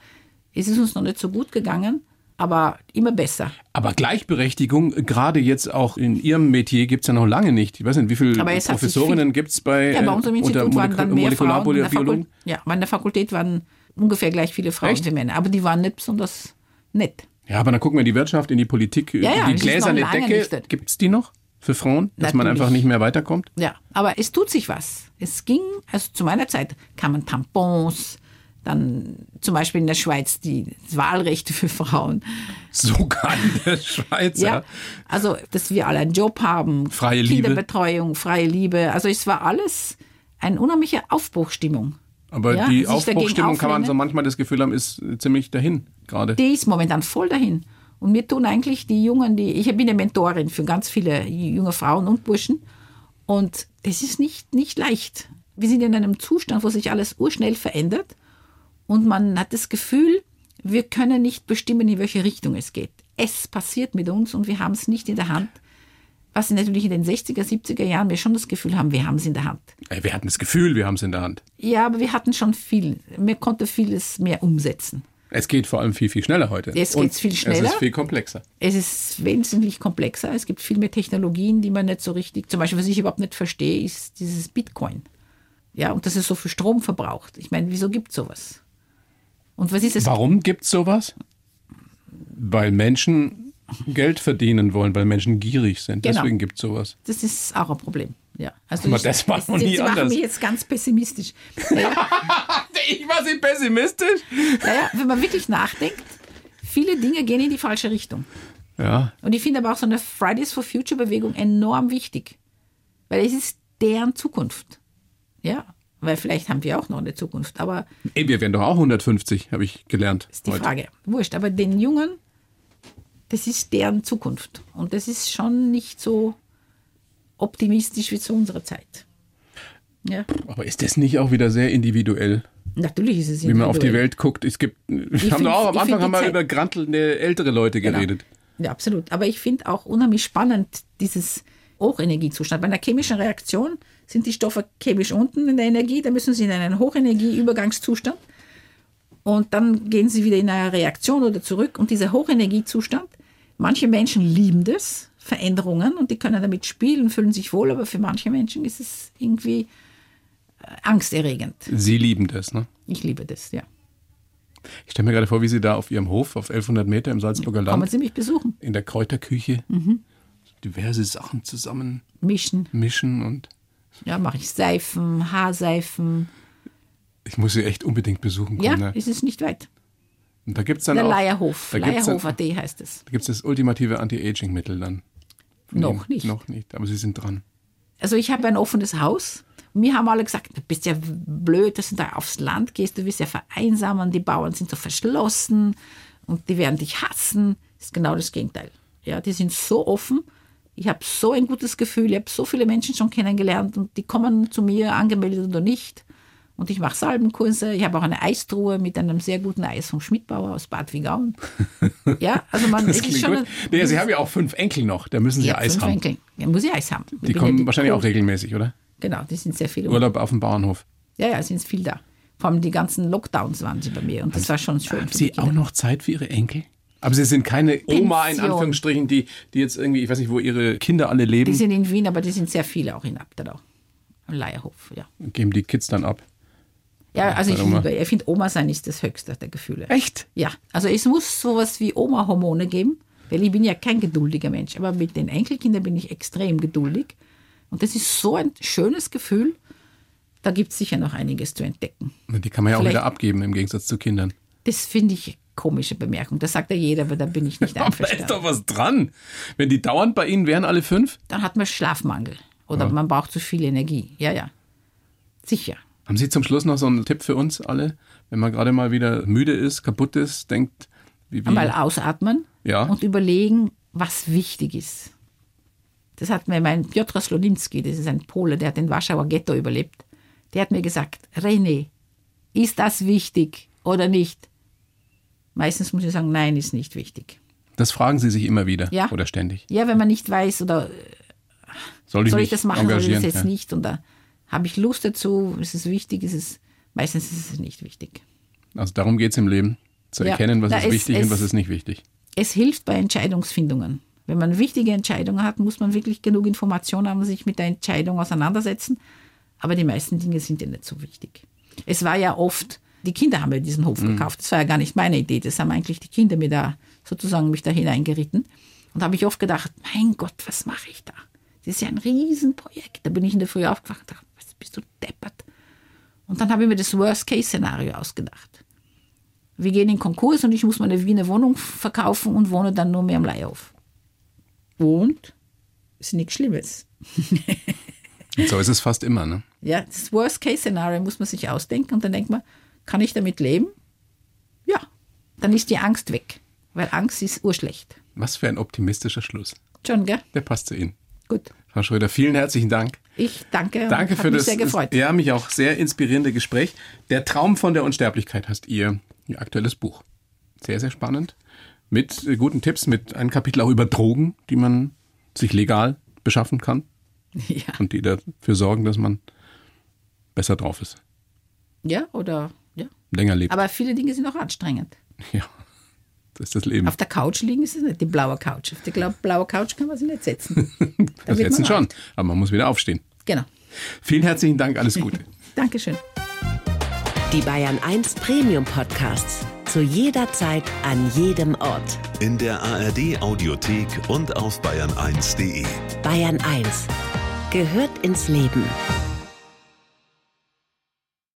[SPEAKER 1] Es ist uns noch nicht so gut gegangen, aber immer besser.
[SPEAKER 2] Aber Gleichberechtigung, gerade jetzt auch in Ihrem Metier, gibt es ja noch lange nicht. Ich weiß nicht, wie viele Professorinnen gibt es bei,
[SPEAKER 1] Ja, bei
[SPEAKER 2] äh,
[SPEAKER 1] uns im
[SPEAKER 2] unter
[SPEAKER 1] Institut waren dann mehr Frauen. In der
[SPEAKER 2] Molekularbiologen?
[SPEAKER 1] Fakult ja, in der Fakultät waren ungefähr gleich viele Frauen
[SPEAKER 2] Echt?
[SPEAKER 1] wie Männer. Aber die waren nicht besonders nett.
[SPEAKER 2] Ja, aber dann gucken wir in die Wirtschaft, in die Politik.
[SPEAKER 1] Ja, ja,
[SPEAKER 2] die gläserne Decke, gibt es die noch für Frauen? Dass man
[SPEAKER 1] Natürlich.
[SPEAKER 2] einfach nicht mehr weiterkommt?
[SPEAKER 1] Ja, aber es tut sich was. Es ging, also zu meiner Zeit kamen Tampons, dann zum Beispiel in der Schweiz die Wahlrechte für Frauen.
[SPEAKER 2] Sogar in der Schweiz, ja.
[SPEAKER 1] Also dass wir alle einen Job haben,
[SPEAKER 2] Freie Liebe.
[SPEAKER 1] Kinderbetreuung, freie Liebe. Also es war alles eine unheimliche Aufbruchstimmung.
[SPEAKER 2] Aber
[SPEAKER 1] Ja,
[SPEAKER 2] die Aufbruchstimmung kann man so manchmal das Gefühl haben, ist ziemlich dahin gerade.
[SPEAKER 1] Die ist momentan voll dahin. Und mir tun eigentlich die Jungen, die, ich bin eine Mentorin für ganz viele junge Frauen und Burschen. Und das ist nicht, nicht leicht. Wir sind in einem Zustand, wo sich alles urschnell verändert. Und man hat das Gefühl, wir können nicht bestimmen, in welche Richtung es geht. Es passiert mit uns und wir haben es nicht in der Hand. Was natürlich in den 60er, 70er Jahren wir schon das Gefühl haben, wir haben es in der Hand.
[SPEAKER 2] Wir hatten das Gefühl, wir haben es in der Hand.
[SPEAKER 1] Ja, aber wir hatten schon viel. Man konnte vieles mehr umsetzen.
[SPEAKER 2] Es geht vor allem viel, viel schneller heute. Und
[SPEAKER 1] geht's viel
[SPEAKER 2] Es
[SPEAKER 1] schneller.
[SPEAKER 2] ist viel komplexer.
[SPEAKER 1] Es ist wesentlich komplexer. Es gibt viel mehr Technologien, die man nicht so richtig. Zum Beispiel, was ich überhaupt nicht verstehe, ist dieses Bitcoin. Ja, und dass es so viel Strom verbraucht. Ich meine, wieso gibt es sowas? Und was ist es?
[SPEAKER 2] Warum gibt es sowas? Weil Menschen Geld verdienen wollen, weil Menschen gierig sind.
[SPEAKER 1] Genau.
[SPEAKER 2] Deswegen gibt es sowas.
[SPEAKER 1] Das ist auch ein Problem. Ja, also
[SPEAKER 2] Aber
[SPEAKER 1] ich,
[SPEAKER 2] das war noch
[SPEAKER 1] Sie-
[SPEAKER 2] nie anders.
[SPEAKER 1] mich jetzt ganz pessimistisch. Naja,
[SPEAKER 2] Ich war sie pessimistisch?
[SPEAKER 1] naja, wenn man wirklich nachdenkt, viele Dinge gehen in die falsche Richtung.
[SPEAKER 2] Ja,
[SPEAKER 1] Und ich finde aber auch so eine Fridays for Future Bewegung enorm wichtig. Weil es ist deren Zukunft. Ja, weil vielleicht haben wir auch noch eine Zukunft. Aber
[SPEAKER 2] Ey, wir werden doch auch 150, habe ich gelernt.
[SPEAKER 1] ist die
[SPEAKER 2] heute.
[SPEAKER 1] Frage. Wurscht. Aber den Jungen, das ist deren Zukunft. Und das ist schon nicht so optimistisch wie zu unserer Zeit. Ja.
[SPEAKER 2] Aber ist das nicht auch wieder sehr individuell?
[SPEAKER 1] Natürlich ist es
[SPEAKER 2] wie man auf die
[SPEAKER 1] individuell.
[SPEAKER 2] Welt guckt. Es gibt, wir haben doch auch am
[SPEAKER 1] ich find
[SPEAKER 2] Anfang haben wir über grantelnde ältere Leute
[SPEAKER 1] Genau.
[SPEAKER 2] geredet.
[SPEAKER 1] Ja, absolut. Aber ich finde auch unheimlich spannend dieses Hochenergiezustand. Bei einer chemischen Reaktion sind die Stoffe chemisch unten in der Energie, da müssen sie in einen Hochenergieübergangszustand und dann gehen sie wieder in eine Reaktion oder zurück. Und dieser Hochenergiezustand, manche Menschen lieben das, Veränderungen, und die können damit spielen, fühlen sich wohl, aber für manche Menschen ist es irgendwie äh, angsterregend.
[SPEAKER 2] Sie lieben das, ne?
[SPEAKER 1] Ich liebe das, ja.
[SPEAKER 2] Ich stelle mir gerade vor, wie Sie da auf Ihrem Hof auf 1100 Meter im Salzburger
[SPEAKER 1] Kommen
[SPEAKER 2] Land
[SPEAKER 1] Sie mich besuchen,
[SPEAKER 2] in der Kräuterküche
[SPEAKER 1] Mhm.
[SPEAKER 2] diverse Sachen zusammen
[SPEAKER 1] mischen.
[SPEAKER 2] mischen und
[SPEAKER 1] Ja, mache ich Seifen, Haarseifen.
[SPEAKER 2] ich muss Sie echt unbedingt besuchen kommen.
[SPEAKER 1] Ja,
[SPEAKER 2] ne?
[SPEAKER 1] ist es nicht weit.
[SPEAKER 2] Und da gibt es dann
[SPEAKER 1] Der
[SPEAKER 2] auch
[SPEAKER 1] Leierhof.
[SPEAKER 2] da
[SPEAKER 1] Leierhof.at heißt es.
[SPEAKER 2] da gibt's das ultimative Anti-Aging-Mittel dann. Von
[SPEAKER 1] Noch
[SPEAKER 2] Ihnen.
[SPEAKER 1] nicht.
[SPEAKER 2] Noch nicht, aber Sie sind dran.
[SPEAKER 1] Also ich habe ein offenes Haus. Und mir haben alle gesagt, du bist ja blöd, dass du da aufs Land gehst, du wirst ja vereinsamen, die Bauern sind so verschlossen und die werden dich hassen. Das ist genau das Gegenteil. Ja, die sind so offen. Ich habe so ein gutes Gefühl, ich habe so viele Menschen schon kennengelernt und die kommen zu mir, angemeldet oder nicht. Und ich mache Salbenkurse. Ich habe auch eine Eistruhe mit einem sehr guten Eis vom Schmidtbauer aus Bad Wigauen. Ja, also man
[SPEAKER 2] Das
[SPEAKER 1] ist schon
[SPEAKER 2] gut. Nee, Sie haben ja auch fünf Enkel noch, da müssen Sie
[SPEAKER 1] ja,
[SPEAKER 2] Eis
[SPEAKER 1] fünf
[SPEAKER 2] haben.
[SPEAKER 1] Enkel. Ja, muss ich Eis haben. Ich
[SPEAKER 2] Die
[SPEAKER 1] bin ja
[SPEAKER 2] kommen wahrscheinlich auch
[SPEAKER 1] Kohl-
[SPEAKER 2] regelmäßig, oder?
[SPEAKER 1] Genau, die sind sehr viele.
[SPEAKER 2] Urlaub auf dem Bauernhof.
[SPEAKER 1] Ja, ja, sind viel da. Vor allem die ganzen Lockdowns waren sie bei mir und das war schon schön.
[SPEAKER 2] Haben
[SPEAKER 1] die
[SPEAKER 2] Sie auch noch Zeit für Ihre Enkel? Aber Sie sind keine Oma in
[SPEAKER 1] Pension.
[SPEAKER 2] Anführungsstrichen, die, die jetzt irgendwie, ich weiß nicht, wo Ihre Kinder alle
[SPEAKER 1] Die
[SPEAKER 2] leben,
[SPEAKER 1] sind in Wien, aber die sind sehr viele auch in Abtadau. Am Leierhof, ja.
[SPEAKER 2] geben die Kids dann ab.
[SPEAKER 1] Ja, also ich liebe, ich finde Oma sein ist das höchste der Gefühle.
[SPEAKER 2] Echt?
[SPEAKER 1] Ja, also es muss sowas wie Oma-Hormone geben, weil ich bin ja kein geduldiger Mensch, aber mit den Enkelkindern bin ich extrem geduldig. Und das ist so ein schönes Gefühl, da gibt es sicher noch einiges zu entdecken.
[SPEAKER 2] Die kann man ja auch
[SPEAKER 1] Vielleicht-
[SPEAKER 2] wieder abgeben im Gegensatz zu Kindern.
[SPEAKER 1] Das finde ich komische Bemerkung. Das sagt ja jeder, aber da bin ich nicht
[SPEAKER 2] Aber da ist
[SPEAKER 1] einverstanden.
[SPEAKER 2] doch was dran. Wenn die dauernd bei Ihnen wären, alle fünf,
[SPEAKER 1] Dann hat man Schlafmangel oder man braucht zu viel Energie. Ja, ja. Sicher.
[SPEAKER 2] haben Sie zum Schluss noch so einen Tipp für uns alle? Wenn man gerade mal wieder müde ist, kaputt ist, denkt, wie, wie
[SPEAKER 1] Einmal ausatmen
[SPEAKER 2] Ja.
[SPEAKER 1] und überlegen, was wichtig ist. Das hat mir mein Piotr Slonimski, das ist ein Pole, der hat den Warschauer Ghetto überlebt, der hat mir gesagt, René, ist das wichtig oder nicht? Meistens muss ich sagen, nein, ist nicht wichtig.
[SPEAKER 2] das fragen Sie sich immer wieder
[SPEAKER 1] Ja.
[SPEAKER 2] oder ständig.
[SPEAKER 1] Ja, wenn man nicht weiß oder
[SPEAKER 2] Soll ich
[SPEAKER 1] soll ich das machen oder das jetzt
[SPEAKER 2] ja.
[SPEAKER 1] nicht und da habe ich Lust dazu, ist es wichtig, ist es, meistens ist es nicht wichtig.
[SPEAKER 2] Also darum geht es im Leben, zu
[SPEAKER 1] Ja.
[SPEAKER 2] erkennen, was
[SPEAKER 1] Na,
[SPEAKER 2] ist
[SPEAKER 1] es-
[SPEAKER 2] wichtig und
[SPEAKER 1] es-
[SPEAKER 2] was ist nicht wichtig.
[SPEAKER 1] es hilft bei Entscheidungsfindungen. Wenn man wichtige Entscheidungen hat, muss man wirklich genug Informationen haben, sich mit der Entscheidung auseinandersetzen. Aber die meisten Dinge sind ja nicht so wichtig. Es war ja oft, die Kinder haben ja diesen Hof gekauft. Das war ja gar nicht meine Idee. Das haben eigentlich die Kinder mir da sozusagen mich da hineingeritten. Und da habe ich oft gedacht, mein Gott, was mache ich da? Das ist ja ein Riesenprojekt. Da bin ich in der Früh aufgewacht und dachte, was bist du deppert? Und dann habe ich mir das Worst-Case-Szenario ausgedacht. Wir gehen in Konkurs und ich muss meine Wiener Wohnung verkaufen und wohne dann nur mehr am Leihhof. Und ist nichts Schlimmes.
[SPEAKER 2] Und so ist es fast immer, ne?
[SPEAKER 1] Ja, das Worst-Case-Szenario muss man sich ausdenken und dann denkt man, kann ich damit leben? Ja, dann ist die Angst weg, weil Angst ist urschlecht.
[SPEAKER 2] Was für ein optimistischer Schluss.
[SPEAKER 1] Schon, gell?
[SPEAKER 2] Der passt zu Ihnen.
[SPEAKER 1] Gut.
[SPEAKER 2] Frau Schröder, vielen herzlichen Dank.
[SPEAKER 1] Ich danke.
[SPEAKER 2] Danke für das
[SPEAKER 1] sehr gefreut.
[SPEAKER 2] ja mich auch sehr inspirierende Gespräch. Der Traum von der Unsterblichkeit heißt ihr, ihr aktuelles Buch. Sehr sehr spannend mit äh, guten Tipps, mit einem Kapitel auch über Drogen, die man sich legal beschaffen kann
[SPEAKER 1] Ja.
[SPEAKER 2] und die dafür sorgen, dass man besser drauf ist,
[SPEAKER 1] ja, oder.
[SPEAKER 2] Länger lebt.
[SPEAKER 1] Aber viele Dinge sind auch anstrengend.
[SPEAKER 2] ja, das ist das Leben.
[SPEAKER 1] Auf der Couch liegen ist es nicht die blaue Couch. Auf die blaue Couch kann man sich nicht setzen. Da man
[SPEAKER 2] schon,
[SPEAKER 1] alt.
[SPEAKER 2] aber man muss wieder aufstehen.
[SPEAKER 1] Genau.
[SPEAKER 2] Vielen herzlichen Dank, alles Gute.
[SPEAKER 1] Dankeschön.
[SPEAKER 4] Die Bayern 1 Premium Podcasts. Zu jeder Zeit, an jedem Ort.
[SPEAKER 3] In der ARD Audiothek und auf bayern1.de.
[SPEAKER 4] Bayern 1 gehört ins Leben.